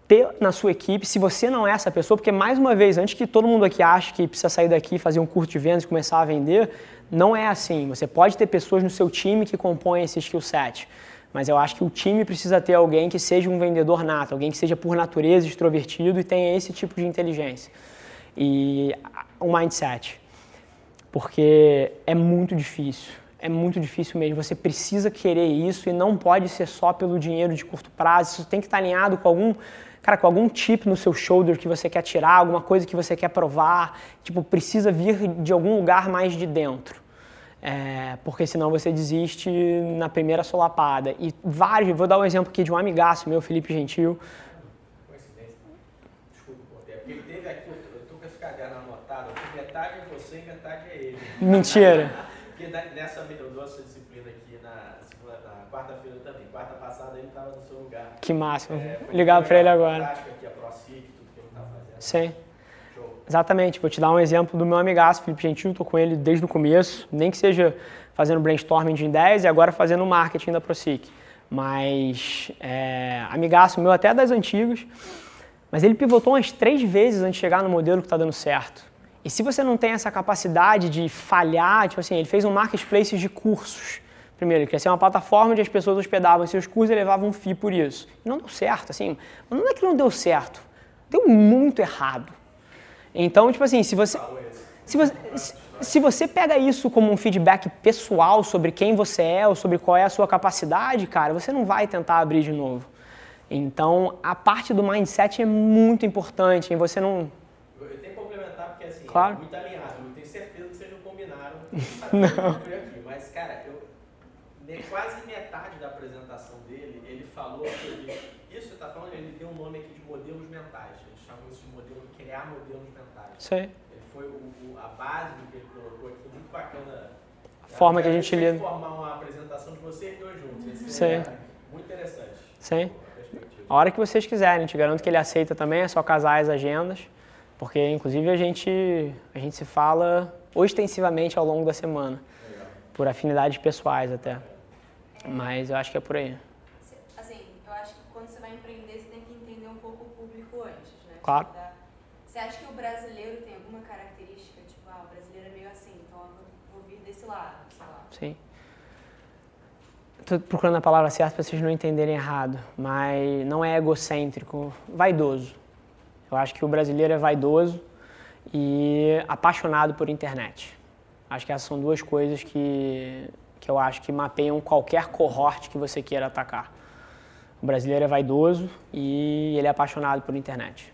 ter na sua equipe, se você não é essa pessoa, porque mais uma vez, antes que todo mundo aqui ache que precisa sair daqui, fazer um curso de vendas e começar a vender, não é assim. Você pode ter pessoas no seu time que compõem esse skill set, mas eu acho que o time precisa ter alguém que seja um vendedor nato, alguém que seja por natureza extrovertido e tenha esse tipo de inteligência. E um mindset. Porque é muito difícil é muito difícil mesmo. Você precisa querer isso e não pode ser só pelo dinheiro de curto prazo. Isso tem que estar alinhado com algum, cara, com algum chip no seu shoulder que você quer tirar, alguma coisa que você quer provar. Tipo, precisa vir de algum lugar mais de dentro. É, porque senão você desiste na primeira solapada. E vários, vou dar um exemplo aqui de um amigaço meu, Felipe Gentil. Coincidência. Desculpa. Porque ele teve aqui, eu tô com esse caderno anotado, aqui, metade é você e metade é ele. Mentira. Porque nessa, eu dou essa disciplina aqui na, segunda- na quarta-feira também. Quarta passada ele estava no seu lugar. Que máximo. É, Ligar para ele agora. Aqui, ele tá. Sim. Show. Exatamente, vou te dar um exemplo do meu amigaço, Felipe Gentil, estou com ele desde o começo, nem que seja fazendo brainstorming de ideias e agora fazendo marketing da ProSIC. Mas, é, amigaço meu até das antigas, mas ele pivotou umas três vezes antes de chegar no modelo que está dando certo. E se você não tem essa capacidade de falhar, tipo assim, ele fez um marketplace de cursos. Primeiro, ele queria ser uma plataforma onde as pessoas hospedavam seus cursos e levavam um FII por isso. E não deu certo, assim, mas não é que não deu certo, deu muito errado. Então, tipo assim, se você, se você, se- você pega isso como um feedback pessoal sobre quem você é ou sobre qual é a sua capacidade, cara, você não vai tentar abrir de novo. Então, a parte do mindset é muito importante, em você não... Eu tenho que complementar porque assim, Claro. é muito alinhado. Eu tenho certeza que vocês não combinaram. Não. Aqui. Mas, cara, eu, quase metade da apresentação dele, ele falou sobre. Isso que você está falando, ele tem um nome aqui de modelos mentais. Eles chamam isso de modelo, criar modelos mentais. Sei. Ele foi o, a base do que ele colocou aqui, muito bacana. A forma que a gente lida. formar uma apresentação de vocês dois juntos. Esse Sim. é muito interessante. Sim. A hora que vocês quiserem, te garanto que ele aceita também, é só casar as agendas, porque inclusive a gente, a gente se fala ostensivamente ao longo da semana, por afinidades pessoais até. Mas eu acho que é por aí. Assim, eu acho que quando você vai empreender, você tem que entender um pouco o público antes, né? Claro. Tipo, Você acha que o brasileiro tem alguma característica, tipo, ah, o brasileiro é meio assim, então eu vou, vou vir desse lado, sei lá. Sim. Estou procurando a palavra certa para vocês não entenderem errado, mas não é egocêntrico, vaidoso. Eu acho que o brasileiro é vaidoso e apaixonado por internet. Acho que essas são duas coisas que, que eu acho que mapeiam qualquer cohorte que você queira atacar. O brasileiro é vaidoso e ele é apaixonado por internet.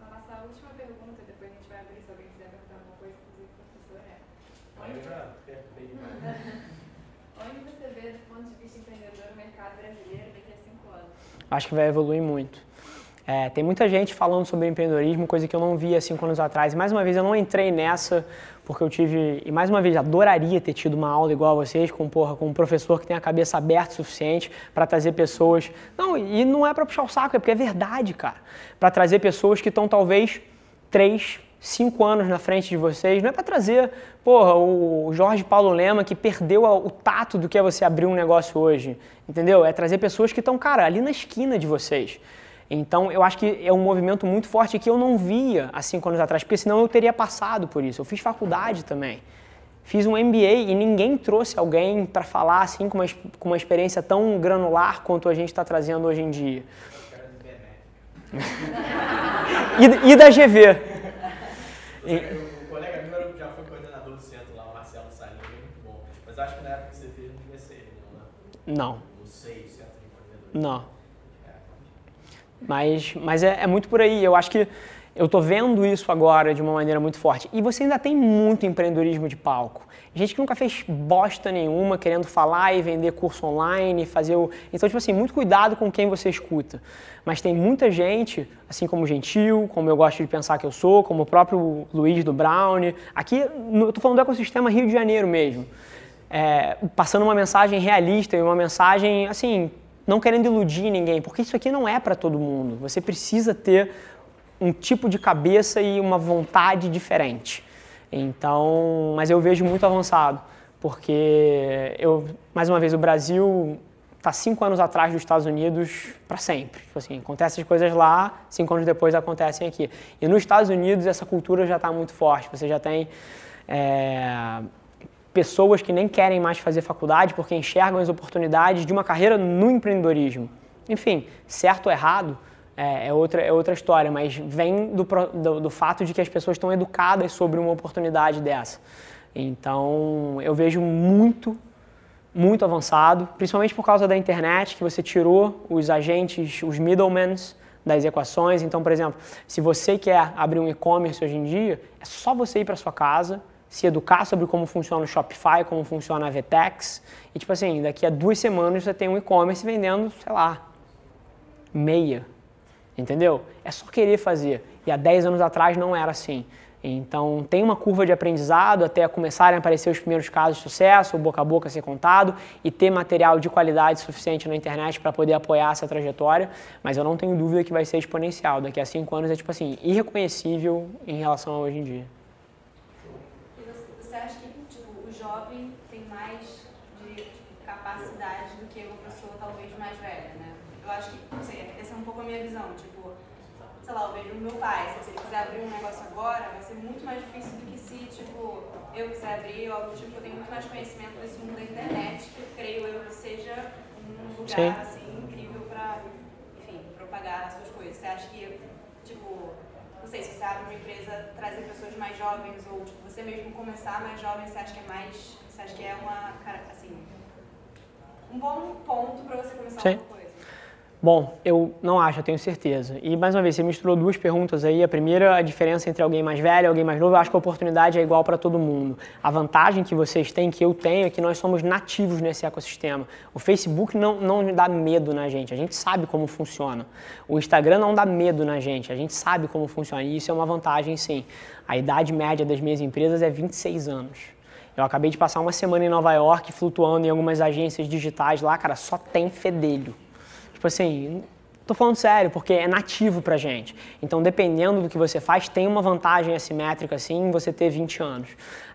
A nossa última pergunta, depois a gente vai abrir se alguém quiser perguntar alguma coisa, inclusive o professor é. Aí eu já perguntei demais. Onde você vê, do ponto de vista empreendedor, o mercado brasileiro daqui a cinco anos? acho que vai evoluir muito. É, tem muita gente falando sobre empreendedorismo, coisa que eu não via cinco anos atrás. E mais uma vez, eu não entrei nessa porque eu tive. E mais uma vez, adoraria ter tido uma aula igual a vocês, com, porra, com um professor que tem a cabeça aberta o suficiente para trazer pessoas. Não, e não é para puxar o saco, é porque é verdade, cara. Para trazer pessoas que estão talvez três, cinco anos na frente de vocês. Não é para trazer, porra, o Jorge Paulo Lema que perdeu o tato do que é você abrir um negócio hoje. Entendeu? É trazer pessoas que estão, cara, ali na esquina de vocês. Então, eu acho que é um movimento muito forte que eu não via há cinco anos atrás, porque senão eu teria passado por isso. Eu fiz faculdade também. Fiz um MBA e ninguém trouxe alguém para falar assim com uma, com uma experiência tão granular quanto a gente está trazendo hoje em dia. E, e da GV. O colega meu era- já foi coordenador do centro lá, o Marcelo Salim, ele é muito bom. Mas acho que na época que você fez não não, né? Não, No SEI, Centro de Empreendedorismo. não. É. Mas, mas é, é muito por aí. Eu acho que eu tô vendo isso agora de uma maneira muito forte. E você ainda tem muito empreendedorismo de palco. Gente que nunca fez bosta nenhuma, querendo falar e vender curso online, fazer o. Então, tipo assim, muito cuidado com quem você escuta. Mas tem muita gente, assim como o Gentil, como eu gosto de pensar que eu sou, como o próprio Luiz do Brown. Aqui, no, eu tô falando do ecossistema Rio de Janeiro mesmo. É, passando uma mensagem realista e uma mensagem, assim, não querendo iludir ninguém, porque isso aqui não é para todo mundo. Você precisa ter um tipo de cabeça e uma vontade diferente. Então, mas eu vejo muito avançado, porque eu, mais uma vez, o Brasil está cinco anos atrás dos Estados Unidos para sempre. Tipo assim, acontecem as coisas lá, cinco anos depois acontecem aqui. E nos Estados Unidos essa cultura já está muito forte. Você já tem é, pessoas que nem querem mais fazer faculdade porque enxergam as oportunidades de uma carreira no empreendedorismo. Enfim, certo ou errado, é, é, outra, é outra história, mas vem do, do, do fato de que as pessoas estão educadas sobre uma oportunidade dessa. Então, eu vejo muito, muito avançado, principalmente por causa da internet, que você tirou os agentes, os middlemen das equações. Então, por exemplo, se você quer abrir um e-commerce hoje em dia, é só você ir para sua casa, se educar sobre como funciona o Shopify, como funciona a Vtex, e tipo assim, daqui a duas semanas você tem um e-commerce vendendo, sei lá, meia, entendeu? É só querer fazer. E há 10 anos atrás não era assim. Então, tem uma curva de aprendizado até começarem a aparecer os primeiros casos de sucesso, o boca a boca ser contado e ter material de qualidade suficiente na internet para poder apoiar essa trajetória, mas eu não tenho dúvida que vai ser exponencial. Daqui a cinco anos é, tipo assim, irreconhecível em relação a hoje em dia. E você acha que tipo, o jovem tem mais de tipo, capacidade do que uma pessoa talvez mais velha, né? Eu acho que, não sei, essa é um pouco a minha visão, tipo, sei lá, eu vejo o meu pai, se ele quiser abrir um negócio agora, vai ser muito mais difícil do que se, tipo, eu quiser abrir ou algo tipo, eu tenho muito mais conhecimento desse mundo da internet, que eu creio eu que seja um lugar, Sim. assim, incrível pra, enfim, propagar as suas coisas. Você acha que, tipo, não sei, se você abre uma empresa, trazer pessoas mais jovens ou, tipo, você mesmo começar mais jovem, você acha que é mais, você acha que é uma, assim, um bom ponto para você começar Sim. Bom, eu não acho, eu tenho certeza. E mais uma vez, você misturou duas perguntas aí. A primeira, a diferença entre alguém mais velho e alguém mais novo. Eu acho que a oportunidade é igual para todo mundo. A vantagem que vocês têm, que eu tenho, é que nós somos nativos nesse ecossistema. O Facebook não, não dá medo na gente, a gente sabe como funciona. O Instagram não dá medo na gente, a gente sabe como funciona. E isso é uma vantagem, sim. A idade média das minhas empresas é 26 anos. Eu acabei de passar uma semana em Nova York, flutuando em algumas agências digitais lá, cara, só tem fedelho. Tipo assim, tô falando sério, porque é nativo pra gente. Então, dependendo do que você faz, tem uma vantagem assimétrica, assim, você ter 20 anos.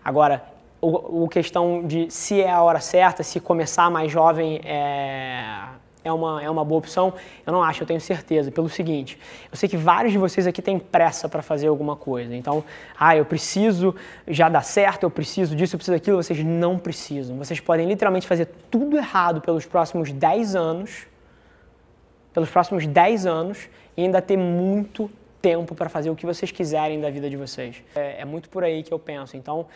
Agora, o, o questão de se é a hora certa, se começar mais jovem é, é uma, é uma boa opção, eu não acho, eu tenho certeza. Pelo seguinte, eu sei que vários de vocês aqui têm pressa para fazer alguma coisa. Então, ah, eu preciso já dar certo, eu preciso disso, eu preciso daquilo. Vocês não precisam. Vocês podem literalmente fazer tudo errado pelos próximos 10 anos pelos próximos 10 anos e ainda ter muito tempo para fazer o que vocês quiserem da vida de vocês. É, é, muito por aí que eu penso. Então,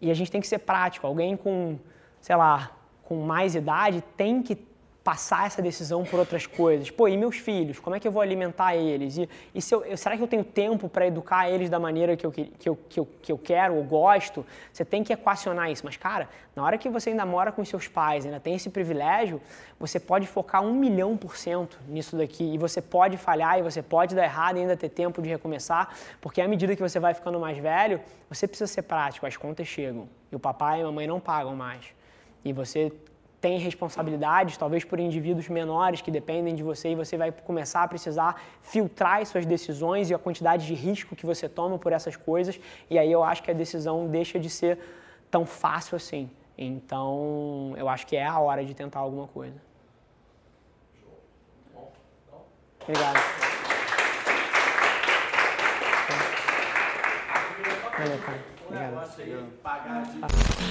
e a gente tem que ser prático. Alguém com, sei lá, com mais idade tem que passar essa decisão por outras coisas. Pô, e meus filhos? Como é que eu vou alimentar eles? E, e se eu, será que eu tenho tempo para educar eles da maneira que eu, que, eu, que, eu, que eu quero ou gosto? Você tem que equacionar isso. Mas, cara, na hora que você ainda mora com seus pais, ainda tem esse privilégio, você pode focar um milhão por cento nisso daqui. E você pode falhar e você pode dar errado e ainda ter tempo de recomeçar, porque à medida que você vai ficando mais velho, você precisa ser prático, as contas chegam. E o papai e a mamãe não pagam mais. E você tem responsabilidades, talvez por indivíduos menores que dependem de você, e você vai começar a precisar filtrar as suas decisões e a quantidade de risco que você toma por essas coisas, e aí eu acho que a decisão deixa de ser tão fácil assim. Então, eu acho que é a hora de tentar alguma coisa. Obrigado. Valeu, cara.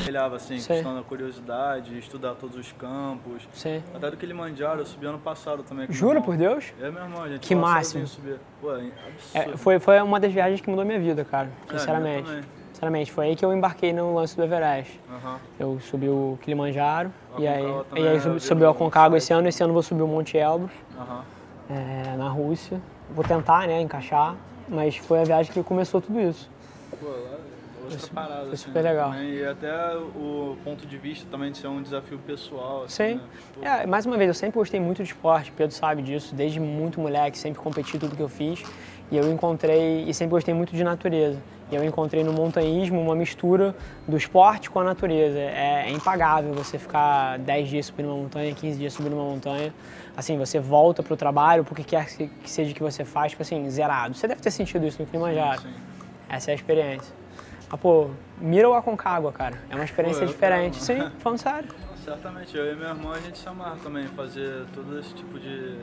Olhava assim, Sim. questão da curiosidade, estudar todos os campos. Sim. Até do Kilimanjaro, eu subi ano passado também. Jura por Deus? É, meu irmão, a gente Que máximo. Subir. Pô, é é, foi, foi uma das viagens que mudou minha vida, cara. É, sinceramente. É, sinceramente, foi aí que eu embarquei no lance do Everest. Uhum. Eu subi o Kilimanjaro e aí, e aí subi, subi o Aconcagua esse ano. Esse ano vou subir o Monte Elbrus, uhum. é, na Rússia. Vou tentar, né, encaixar, mas foi a viagem que começou tudo isso. Pô, lá outra foi, assim, super legal. Também, e até o ponto de vista também de ser um desafio pessoal. Assim, Sim. Né? Tipo... É, mais uma vez, eu sempre gostei muito de esporte, Pedro sabe disso, desde muito moleque, sempre competi tudo que eu fiz. E eu encontrei, e sempre gostei muito de natureza. E eu encontrei no montanhismo uma mistura do esporte com a natureza. É, é impagável você ficar 10 dias subindo uma montanha, 15 dias subindo uma montanha. Assim, você volta para o trabalho, porque quer que seja que você faz, tipo assim, zerado. Você deve ter sentido isso no Kilimanjaro. Sim, sim. Essa é a experiência. Ah, pô, mira o Aconcagua, cara. É uma experiência pô, diferente. Sim, falando sério. Certamente, eu e meu irmão a gente se amarra também, fazer todo esse tipo de.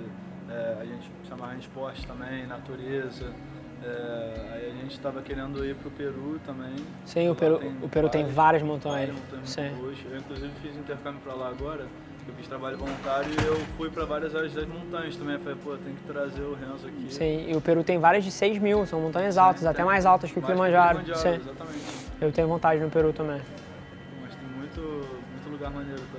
É, a gente se amarra em esporte também, natureza. É, aí a gente estava querendo ir para o Peru também. Sim, o Peru, tem, o Peru várias, tem várias montanhas. Várias montanhas Sim. Eu inclusive fiz intercâmbio para lá agora. Eu fiz trabalho voluntário e eu fui para várias áreas das montanhas também. Eu falei, pô, tem que trazer o Renzo aqui. Sim, e o Peru tem várias de 6 mil, são montanhas altas, até mais altas que o Kilimanjaro. Sim. Exatamente. Eu tenho vontade no Peru também. Mas tem muito, muito lugar maneiro pra.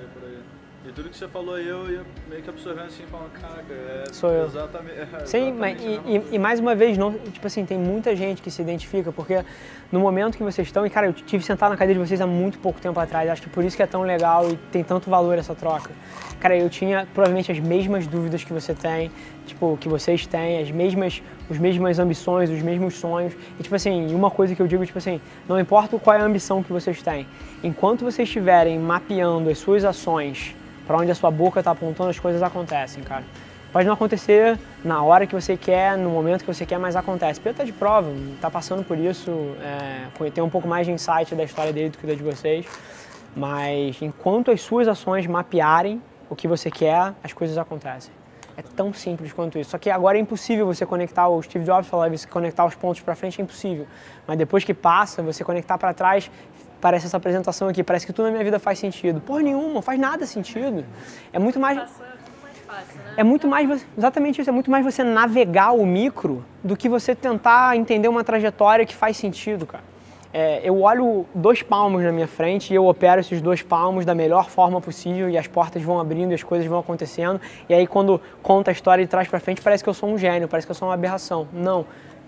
E tudo que você falou eu ia meio que absorvendo assim, falando, caraca, é Sou eu. exatamente. É Sim, exatamente e, e- e mais uma vez, não, tipo assim, tem muita gente que se identifica, porque no momento que vocês estão, e cara, eu tive sentado na cadeira de vocês há muito pouco tempo atrás, acho que por isso que é tão legal e tem tanto valor essa troca. Cara, eu tinha provavelmente as mesmas dúvidas que você tem, tipo, que vocês têm, as mesmas, os mesmas ambições, os mesmos sonhos. E tipo assim, uma coisa que eu digo, tipo assim, não importa qual é a ambição que vocês têm, enquanto vocês estiverem mapeando as suas ações para onde a sua boca está apontando, as coisas acontecem, cara. Pode não acontecer na hora que você quer, no momento que você quer, mas acontece. Pedro tá de prova, tá passando por isso, é, tem um pouco mais de insight da história dele do que da de vocês. Mas enquanto as suas ações mapearem o que você quer, as coisas acontecem. É tão simples quanto isso. Só que agora é impossível você conectar, o Steve Jobs falava, conectar os pontos para frente é impossível. Mas depois que passa, você conectar para trás, parece essa apresentação aqui, parece que tudo na minha vida faz sentido. Porra nenhuma, não faz nada sentido. É muito mais é muito mais fácil, né? é muito mais você- exatamente isso, é muito mais você navegar o micro do que você tentar entender uma trajetória que faz sentido, cara. É, eu olho dois palmos na minha frente e eu opero esses dois palmos da melhor forma possível e as portas vão abrindo e as coisas vão acontecendo. E aí quando conta a história de trás para frente parece que eu sou um gênio, parece que eu sou uma aberração. Não.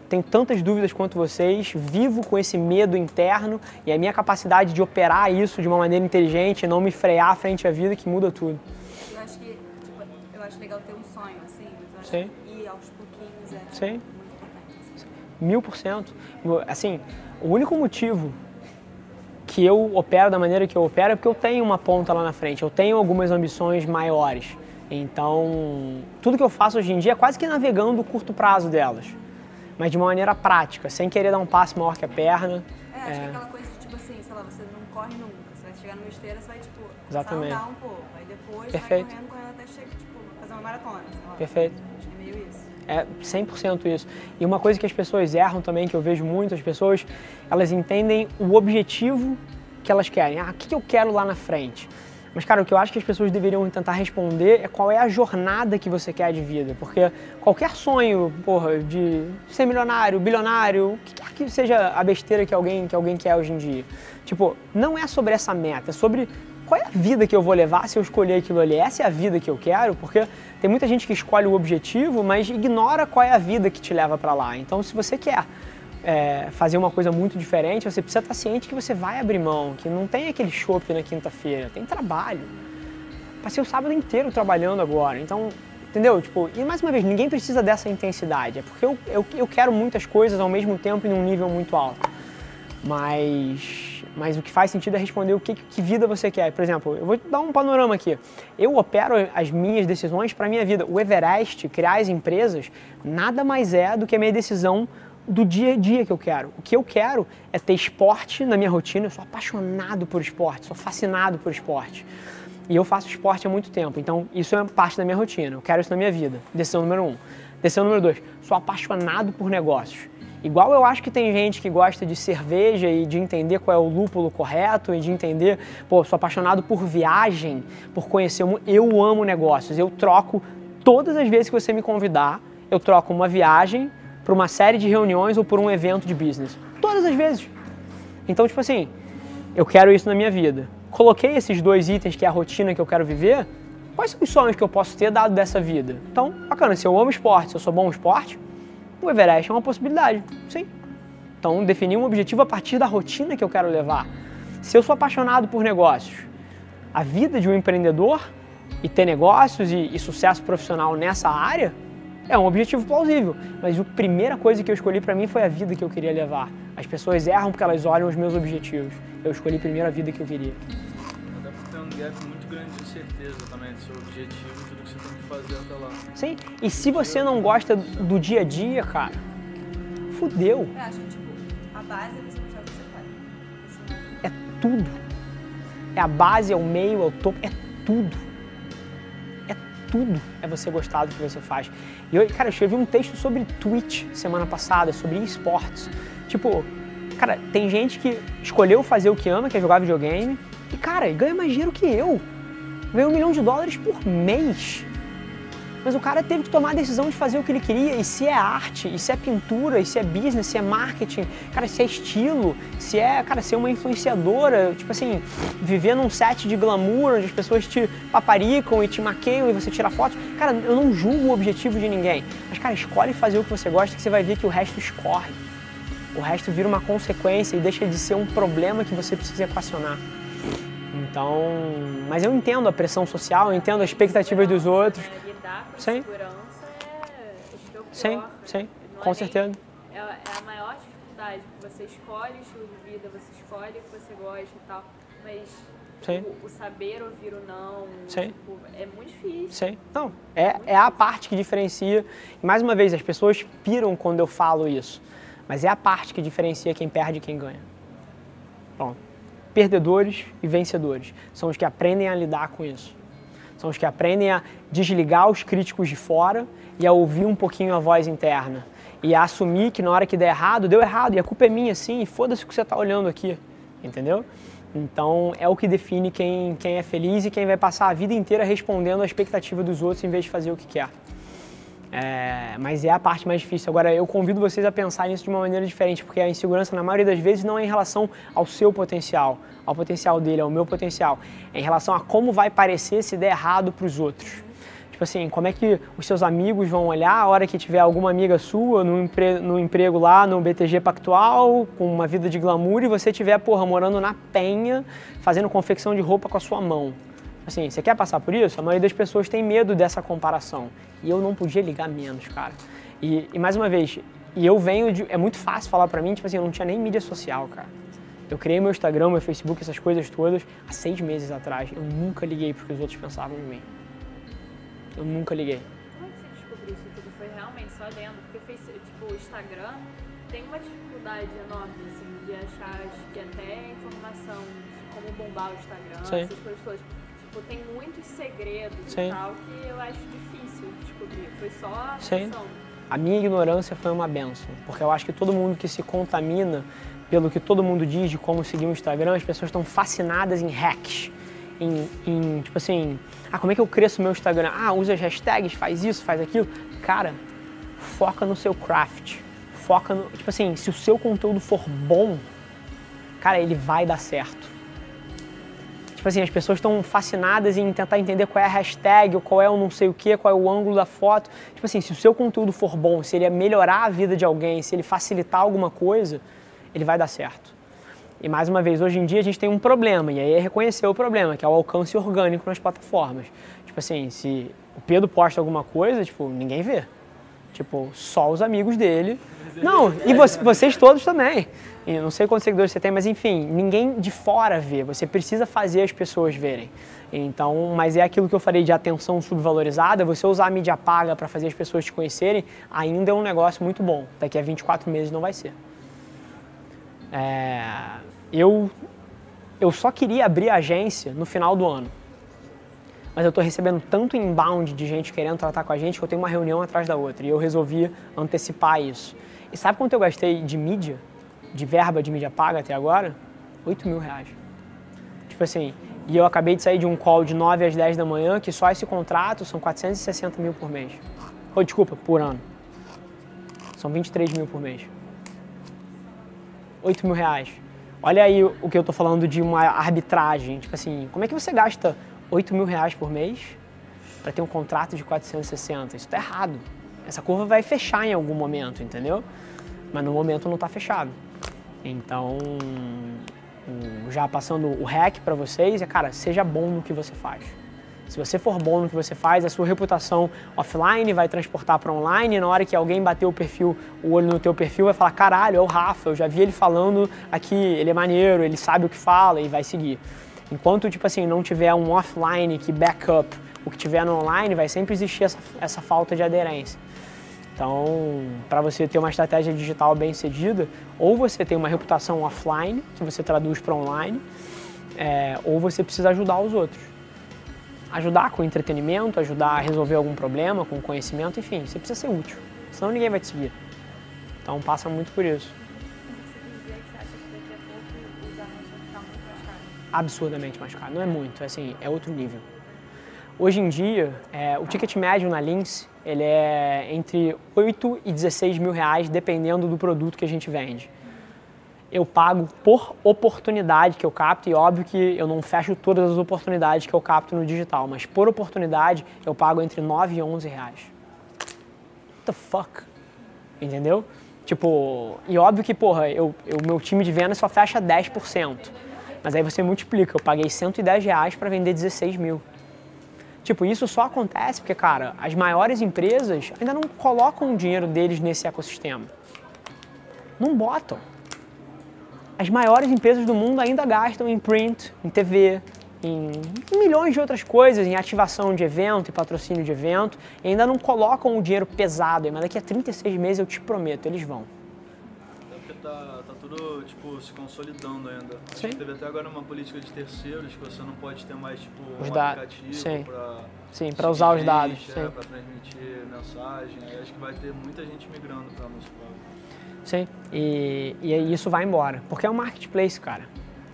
Tenho tantas dúvidas quanto vocês, vivo com esse medo interno e a minha capacidade de operar isso de uma maneira inteligente, não me frear frente à vida que muda tudo. Eu acho que, tipo, eu acho legal ter um sonho, assim, mas acho Sim. que ir aos pouquinhos é Sim. muito importante. assim. Mil por cento. Assim, o único motivo que eu opero da maneira que eu opero é porque eu tenho uma ponta lá na frente, eu tenho algumas ambições maiores. Então, tudo que eu faço hoje em dia é quase que navegando o curto prazo delas, mas de uma maneira prática, sem querer dar um passo maior que a perna. É, acho que É. é aquela coisa de, tipo assim, sei lá, você não corre nunca. Você vai chegar numa esteira, você vai, tipo, Exatamente. andar um pouco. Aí depois Perfeito. vai correndo, correndo até chegar, tipo, fazer uma maratona, sei lá. Perfeito. Acho que é meio isso. É 100% isso. E uma coisa que as pessoas erram também, que eu vejo muito, as pessoas, elas entendem o objetivo que elas querem. Ah, o que eu quero lá na frente? Mas, cara, o que eu acho que as pessoas deveriam tentar responder é qual é a jornada que você quer de vida. Porque qualquer sonho, porra, de ser milionário, bilionário, o que quer que seja a besteira que alguém, que alguém quer hoje em dia. Tipo, não é sobre essa meta, é sobre qual é a vida que eu vou levar se eu escolher aquilo ali? Essa é a vida que eu quero? Porque tem muita gente que escolhe o objetivo, mas ignora qual é a vida que te leva para lá. Então, se você quer é, fazer uma coisa muito diferente, você precisa estar ciente que você vai abrir mão, que não tem aquele shopping na quinta-feira, tem trabalho. Passei o sábado inteiro trabalhando agora, então, entendeu? Tipo, e mais uma vez, ninguém precisa dessa intensidade, é porque eu, eu, eu quero muitas coisas ao mesmo tempo e num nível muito alto. Mas, mas o que faz sentido é responder o que, que vida você quer. Por exemplo, eu vou dar um panorama aqui. Eu opero as minhas decisões para a minha vida. O Everest, criar as empresas, nada mais é do que a minha decisão do dia a dia que eu quero. O que eu quero é ter esporte na minha rotina. Eu sou apaixonado por esporte, sou fascinado por esporte. E eu faço esporte há muito tempo, então isso é parte da minha rotina. Eu quero isso na minha vida. Decisão número um. Decisão número dois. Sou apaixonado por negócios. Igual eu acho que tem gente que gosta de cerveja e de entender qual é o lúpulo correto e de entender, pô, sou apaixonado por viagem, por conhecer. Eu amo negócios. Eu troco todas as vezes que você me convidar, eu troco uma viagem por uma série de reuniões ou por um evento de business. Todas as vezes. Então, tipo assim, eu quero isso na minha vida. Coloquei esses dois itens que é a rotina que eu quero viver. Quais são os sonhos que eu posso ter dado dessa vida? Então, bacana, se eu amo esporte, se eu sou bom no esporte, o Everest é uma possibilidade, sim. Então, definir um objetivo a partir da rotina que eu quero levar. Se eu sou apaixonado por negócios, a vida de um empreendedor e ter negócios e, e sucesso profissional nessa área é um objetivo plausível. Mas a primeira coisa que eu escolhi para mim foi a vida que eu queria levar. As pessoas erram porque elas olham os meus objetivos. Eu escolhi primeiro a vida que eu queria. Até porque tem um gap muito grande de incerteza também do seu objetivo fazer até lá. Sim. E se você não gosta do dia a dia, cara, fudeu. Eu acho que, tipo, a base é você gostar do que você faz. É- É tudo. É a base, é o meio, é o topo, é tudo. É tudo é você gostar do que você faz. E eu, cara, eu escrevi um texto sobre Twitch semana passada, sobre esportes. Tipo, cara, tem gente que escolheu fazer o que ama, que é jogar videogame, e, cara, ganha mais dinheiro que eu. ganha um milhão de dólares por mês. Mas o cara teve que tomar a decisão de fazer o que ele queria, e se é arte, e se é pintura, e se é business, se é marketing, cara, se é estilo, se é, cara, ser uma influenciadora, tipo assim, viver num set de glamour, onde as pessoas te paparicam e te maqueiam e você tira fotos. Cara, eu não julgo o objetivo de ninguém, mas, cara, escolhe fazer o que você gosta que você vai ver que o resto escorre. O resto vira uma consequência e deixa de ser um problema que você precisa equacionar. Então, mas eu entendo a pressão social, eu entendo as expectativas dos outros. É, com Sim. segurança é acho que é o pior. Sim, sim, Não com é certeza. nem- É, é a maior dificuldade. Você escolhe o estilo de vida, você escolhe o que você gosta e tal, mas o, o saber ouvir o não, tipo, é muito difícil. Sim. Não, é, é a parte que diferencia. E mais uma vez, as pessoas piram quando eu falo isso. Mas é a parte que diferencia quem perde e quem ganha. Pronto. Perdedores e vencedores são os que aprendem a lidar com isso. São os que aprendem a desligar os críticos de fora e a ouvir um pouquinho a voz interna. E a assumir que na hora que der errado, deu errado, e a culpa é minha sim, e foda-se o que você está olhando aqui. Entendeu? Então é o que define quem, quem é feliz e quem vai passar a vida inteira respondendo à expectativa dos outros em vez de fazer o que quer. É, mas é a parte mais difícil. Agora, eu convido vocês a pensar nisso de uma maneira diferente, porque a insegurança, na maioria das vezes, não é em relação ao seu potencial, ao potencial dele, ao meu potencial. É em relação a como vai parecer se der errado para os outros. Tipo assim, como é que os seus amigos vão olhar a hora que tiver alguma amiga sua no, empre no emprego lá no BTG Pactual, com uma vida de glamour, e você estiver, porra, morando na penha, fazendo confecção de roupa com a sua mão. Assim, você quer passar por isso? A maioria das pessoas tem medo dessa comparação. E eu não podia ligar menos, cara. E, e mais uma vez, e eu venho de. É muito fácil falar pra mim, tipo assim, eu não tinha nem mídia social, cara. Eu criei meu Instagram, meu Facebook, essas coisas todas, há seis meses atrás. Eu nunca liguei porque os outros pensavam em mim. Eu nunca liguei. Como é que você descobriu isso tudo? Foi realmente só lendo? Porque fez, tipo, o Instagram tem uma dificuldade enorme, assim, de achar, acho que até informação de como bombar o Instagram, Sim. essas coisas todas. Tipo, tem muitos segredos Sim. e tal que eu acho difícil descobrir. Foi só a Sim. A minha ignorância foi uma benção, porque eu acho que todo mundo que se contamina pelo que todo mundo diz de como seguir o Instagram, as pessoas estão fascinadas em hacks, em, em, tipo assim, ah, como é que eu cresço o meu Instagram? Ah, usa as hashtags, faz isso, faz aquilo. Cara, foca no seu craft, foca no, tipo assim, se o seu conteúdo for bom, cara, ele vai dar certo. Tipo assim, as pessoas estão fascinadas em tentar entender qual é a hashtag, ou qual é o não sei o que, qual é o ângulo da foto. Tipo assim, se o seu conteúdo for bom, se ele melhorar a vida de alguém, se ele facilitar alguma coisa, ele vai dar certo. E mais uma vez, hoje em dia a gente tem um problema, e aí é reconhecer o problema, que é o alcance orgânico nas plataformas. Tipo assim, se o Pedro posta alguma coisa, tipo, ninguém vê. Tipo, só os amigos dele. Não, e vo- vocês todos também. E não sei quantos seguidores você tem, mas enfim, ninguém de fora vê. Você precisa fazer as pessoas verem. Então, mas é aquilo que eu falei de atenção subvalorizada, você usar a mídia paga para fazer as pessoas te conhecerem, ainda é um negócio muito bom. Daqui a 24 meses não vai ser. É, eu, eu só queria abrir a agência no final do ano. Mas eu estou recebendo tanto inbound de gente querendo tratar com a gente que eu tenho uma reunião atrás da outra. E eu resolvi antecipar isso. E sabe quanto eu gastei de mídia, de verba de mídia paga até agora? 8 mil reais. Tipo assim, e eu acabei de sair de um call de 9 às 10 da manhã, que só esse contrato são 460 mil por mês. Ou desculpa, por ano. São 23 mil por mês. 8 mil reais. Olha aí o que eu tô falando de uma arbitragem. Tipo assim, como é que você gasta 8 mil reais por mês para ter um contrato de 460? Isso tá errado. Essa curva vai fechar em algum momento, entendeu? Mas no momento não tá fechado. Então, já passando o hack para vocês é, cara, seja bom no que você faz. Se você for bom no que você faz, a sua reputação offline vai transportar para online. E na hora que alguém bater o perfil, o olho no teu perfil, vai falar: caralho, é o Rafa, eu já vi ele falando aqui, ele é maneiro, ele sabe o que fala e vai seguir. Enquanto, tipo assim, não tiver um offline que backup o que tiver no online, vai sempre existir essa, essa falta de aderência. Então, para você ter uma estratégia digital bem sucedida, ou você tem uma reputação offline, que você traduz para online, é, ou você precisa ajudar os outros ajudar com entretenimento, ajudar a resolver algum problema, com conhecimento, enfim, você precisa ser útil, senão ninguém vai te seguir. Então passa muito por isso, absurdamente mais caro. Não é muito, é assim, é outro nível. Hoje em dia, é, o ticket médio na Lins ele é entre 8 e 16 mil reais, dependendo do produto que a gente vende. Eu pago por oportunidade que eu capto, e óbvio que eu não fecho todas as oportunidades que eu capto no digital, mas por oportunidade eu pago entre 9 e 11 reais. What the fuck? Entendeu? Tipo, e óbvio que, porra, o meu time de venda só fecha 10%. Mas aí você multiplica, eu paguei 110 reais para vender 16 mil. Tipo, isso só acontece porque, cara, as maiores empresas ainda não colocam o dinheiro deles nesse ecossistema. Não botam. As maiores empresas do mundo ainda gastam em print, em TV, em, milhões de outras coisas, em ativação de evento e patrocínio de evento, e ainda não colocam o dinheiro pesado. Mas daqui a 36 meses eu te prometo, eles vão tá, tá tudo tipo, se consolidando ainda. Sim. Acho teve até agora uma política de terceiros que você não pode ter mais tipo, os um aplicativo para Sim, para usar os dados. É, para transmitir mensagem. Aí acho que vai ter muita gente migrando para nosso Sim, e, e isso vai embora. Porque é um marketplace, cara.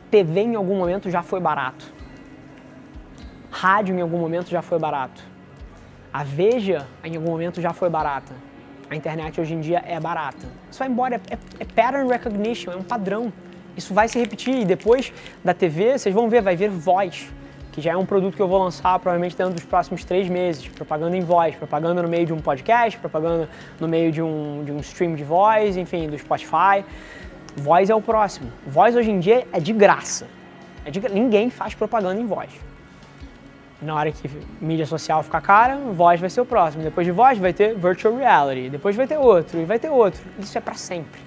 TV em algum momento já foi barato. Rádio em algum momento já foi barato. A Veja em algum momento já foi barata a internet hoje em dia é barata. Isso vai embora, é, é, pattern recognition, é um padrão. Isso vai se repetir e depois da TV, vocês vão ver, vai vir voz, que já é um produto que eu vou lançar provavelmente dentro dos próximos três meses. Propaganda em voz, propaganda no meio de um podcast, propaganda no meio de um, de um stream de voz, enfim, do Spotify. Voz é o próximo. Voz hoje em dia é de graça. É de, ninguém faz propaganda em voz. Na hora que mídia social ficar cara, voz vai ser o próximo. Depois de voz vai ter virtual reality. Depois vai ter outro e vai ter outro. Isso é para sempre.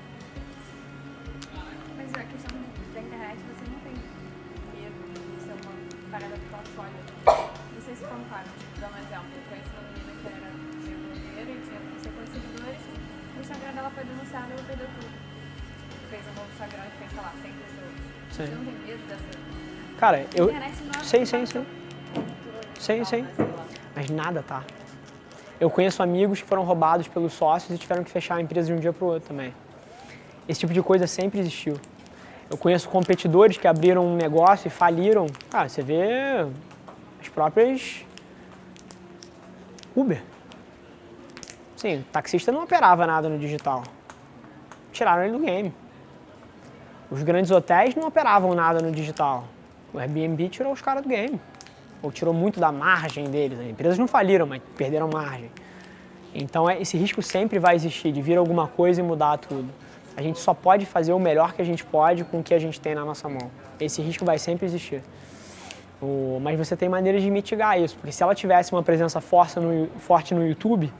Mas a questão da internet, você não tem medo de ser uma parada tão sólida. Não sei se claro, tipo, dar um exemplo. Eu conheci uma menina que era blogueira e tinha não sei quantos seguidores. O Instagram dela foi denunciado e ela perdeu tudo. Fez um novo Instagram que tem, sei lá, 100 pessoas. Sim. Você não tem medo dessa... Cara, eu... Sei. Sim, sim. Mas nada tá. Eu conheço amigos que foram roubados pelos sócios e tiveram que fechar a empresa de um dia para o outro também. Esse tipo de coisa sempre existiu. Eu conheço competidores que abriram um negócio e faliram. Ah, você vê as próprias Uber. Sim, o taxista não operava nada no digital. Tiraram ele do game. Os grandes hotéis não operavam nada no digital. O Airbnb tirou os caras do game ou tirou muito da margem deles. As empresas não faliram, mas perderam margem. Então é, esse risco sempre vai existir de vir alguma coisa e mudar tudo. A gente só pode fazer o melhor que a gente pode com o que a gente tem na nossa mão. Esse risco vai sempre existir. O, mas você tem maneiras de mitigar isso, porque se ela tivesse uma presença no, forte no YouTube,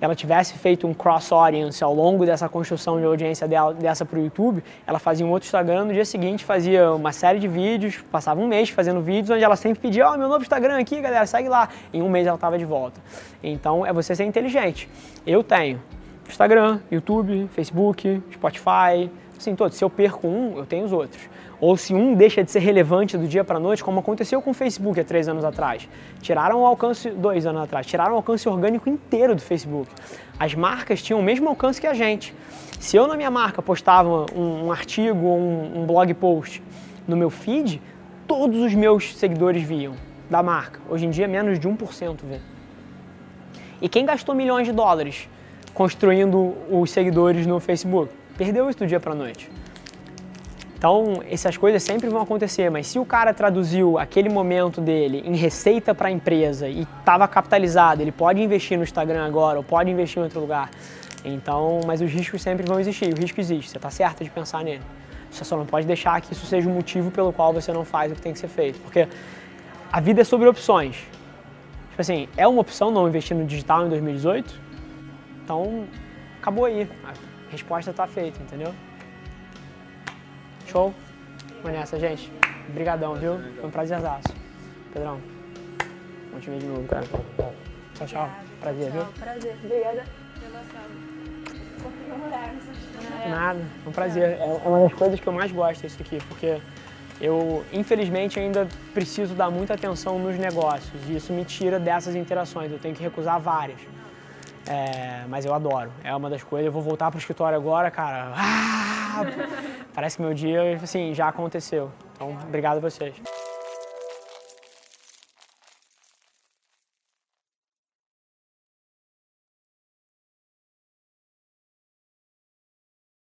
ela tivesse feito um cross-audience ao longo dessa construção de audiência dela, dessa para o YouTube, ela fazia um outro Instagram, no dia seguinte fazia uma série de vídeos, passava um mês fazendo vídeos, onde ela sempre pedia, ó, oh, meu novo Instagram aqui, galera, segue lá. Em um mês ela estava de volta. Então, é você ser inteligente. Eu tenho Instagram, YouTube, Facebook, Spotify, assim, todos. Se eu perco um, eu tenho os outros ou se um deixa de ser relevante do dia para noite, como aconteceu com o Facebook há três anos atrás. Tiraram o alcance, dois anos atrás, tiraram o alcance orgânico inteiro do Facebook. As marcas tinham o mesmo alcance que a gente. Se eu na minha marca postava um, um artigo ou um, um blog post no meu feed, todos os meus seguidores viam da marca. Hoje em dia, menos de 1% vê. E quem gastou milhões de dólares construindo os seguidores no Facebook? Perdeu isso do dia para noite. Então, essas coisas sempre vão acontecer, mas se o cara traduziu aquele momento dele em receita para a empresa e estava capitalizado, ele pode investir no Instagram agora ou pode investir em outro lugar. Então, mas os riscos sempre vão existir, o risco existe, você está certo de pensar nele. Você só não pode deixar que isso seja o motivo pelo qual você não faz o que tem que ser feito, porque a vida é sobre opções. Tipo assim, é uma opção não investir no digital em 2018? Então, acabou aí. Resposta está feita, entendeu? Show? Vamos nessa, gente. Obrigadão, viu? Foi um prazerzaço. Pedrão, vamos te ver de novo, cara. Tchau, tchau. Prazer, viu? Prazer. Obrigada Nada, é um prazer. É uma das coisas que eu mais gosto isso aqui, porque eu, infelizmente, ainda preciso dar muita atenção nos negócios e isso me tira dessas interações. Eu tenho que recusar várias. É, mas eu adoro. É uma das coisas. Eu vou voltar pro escritório agora, cara. Ah, parece que meu dia, assim, já aconteceu. Então, obrigado a vocês.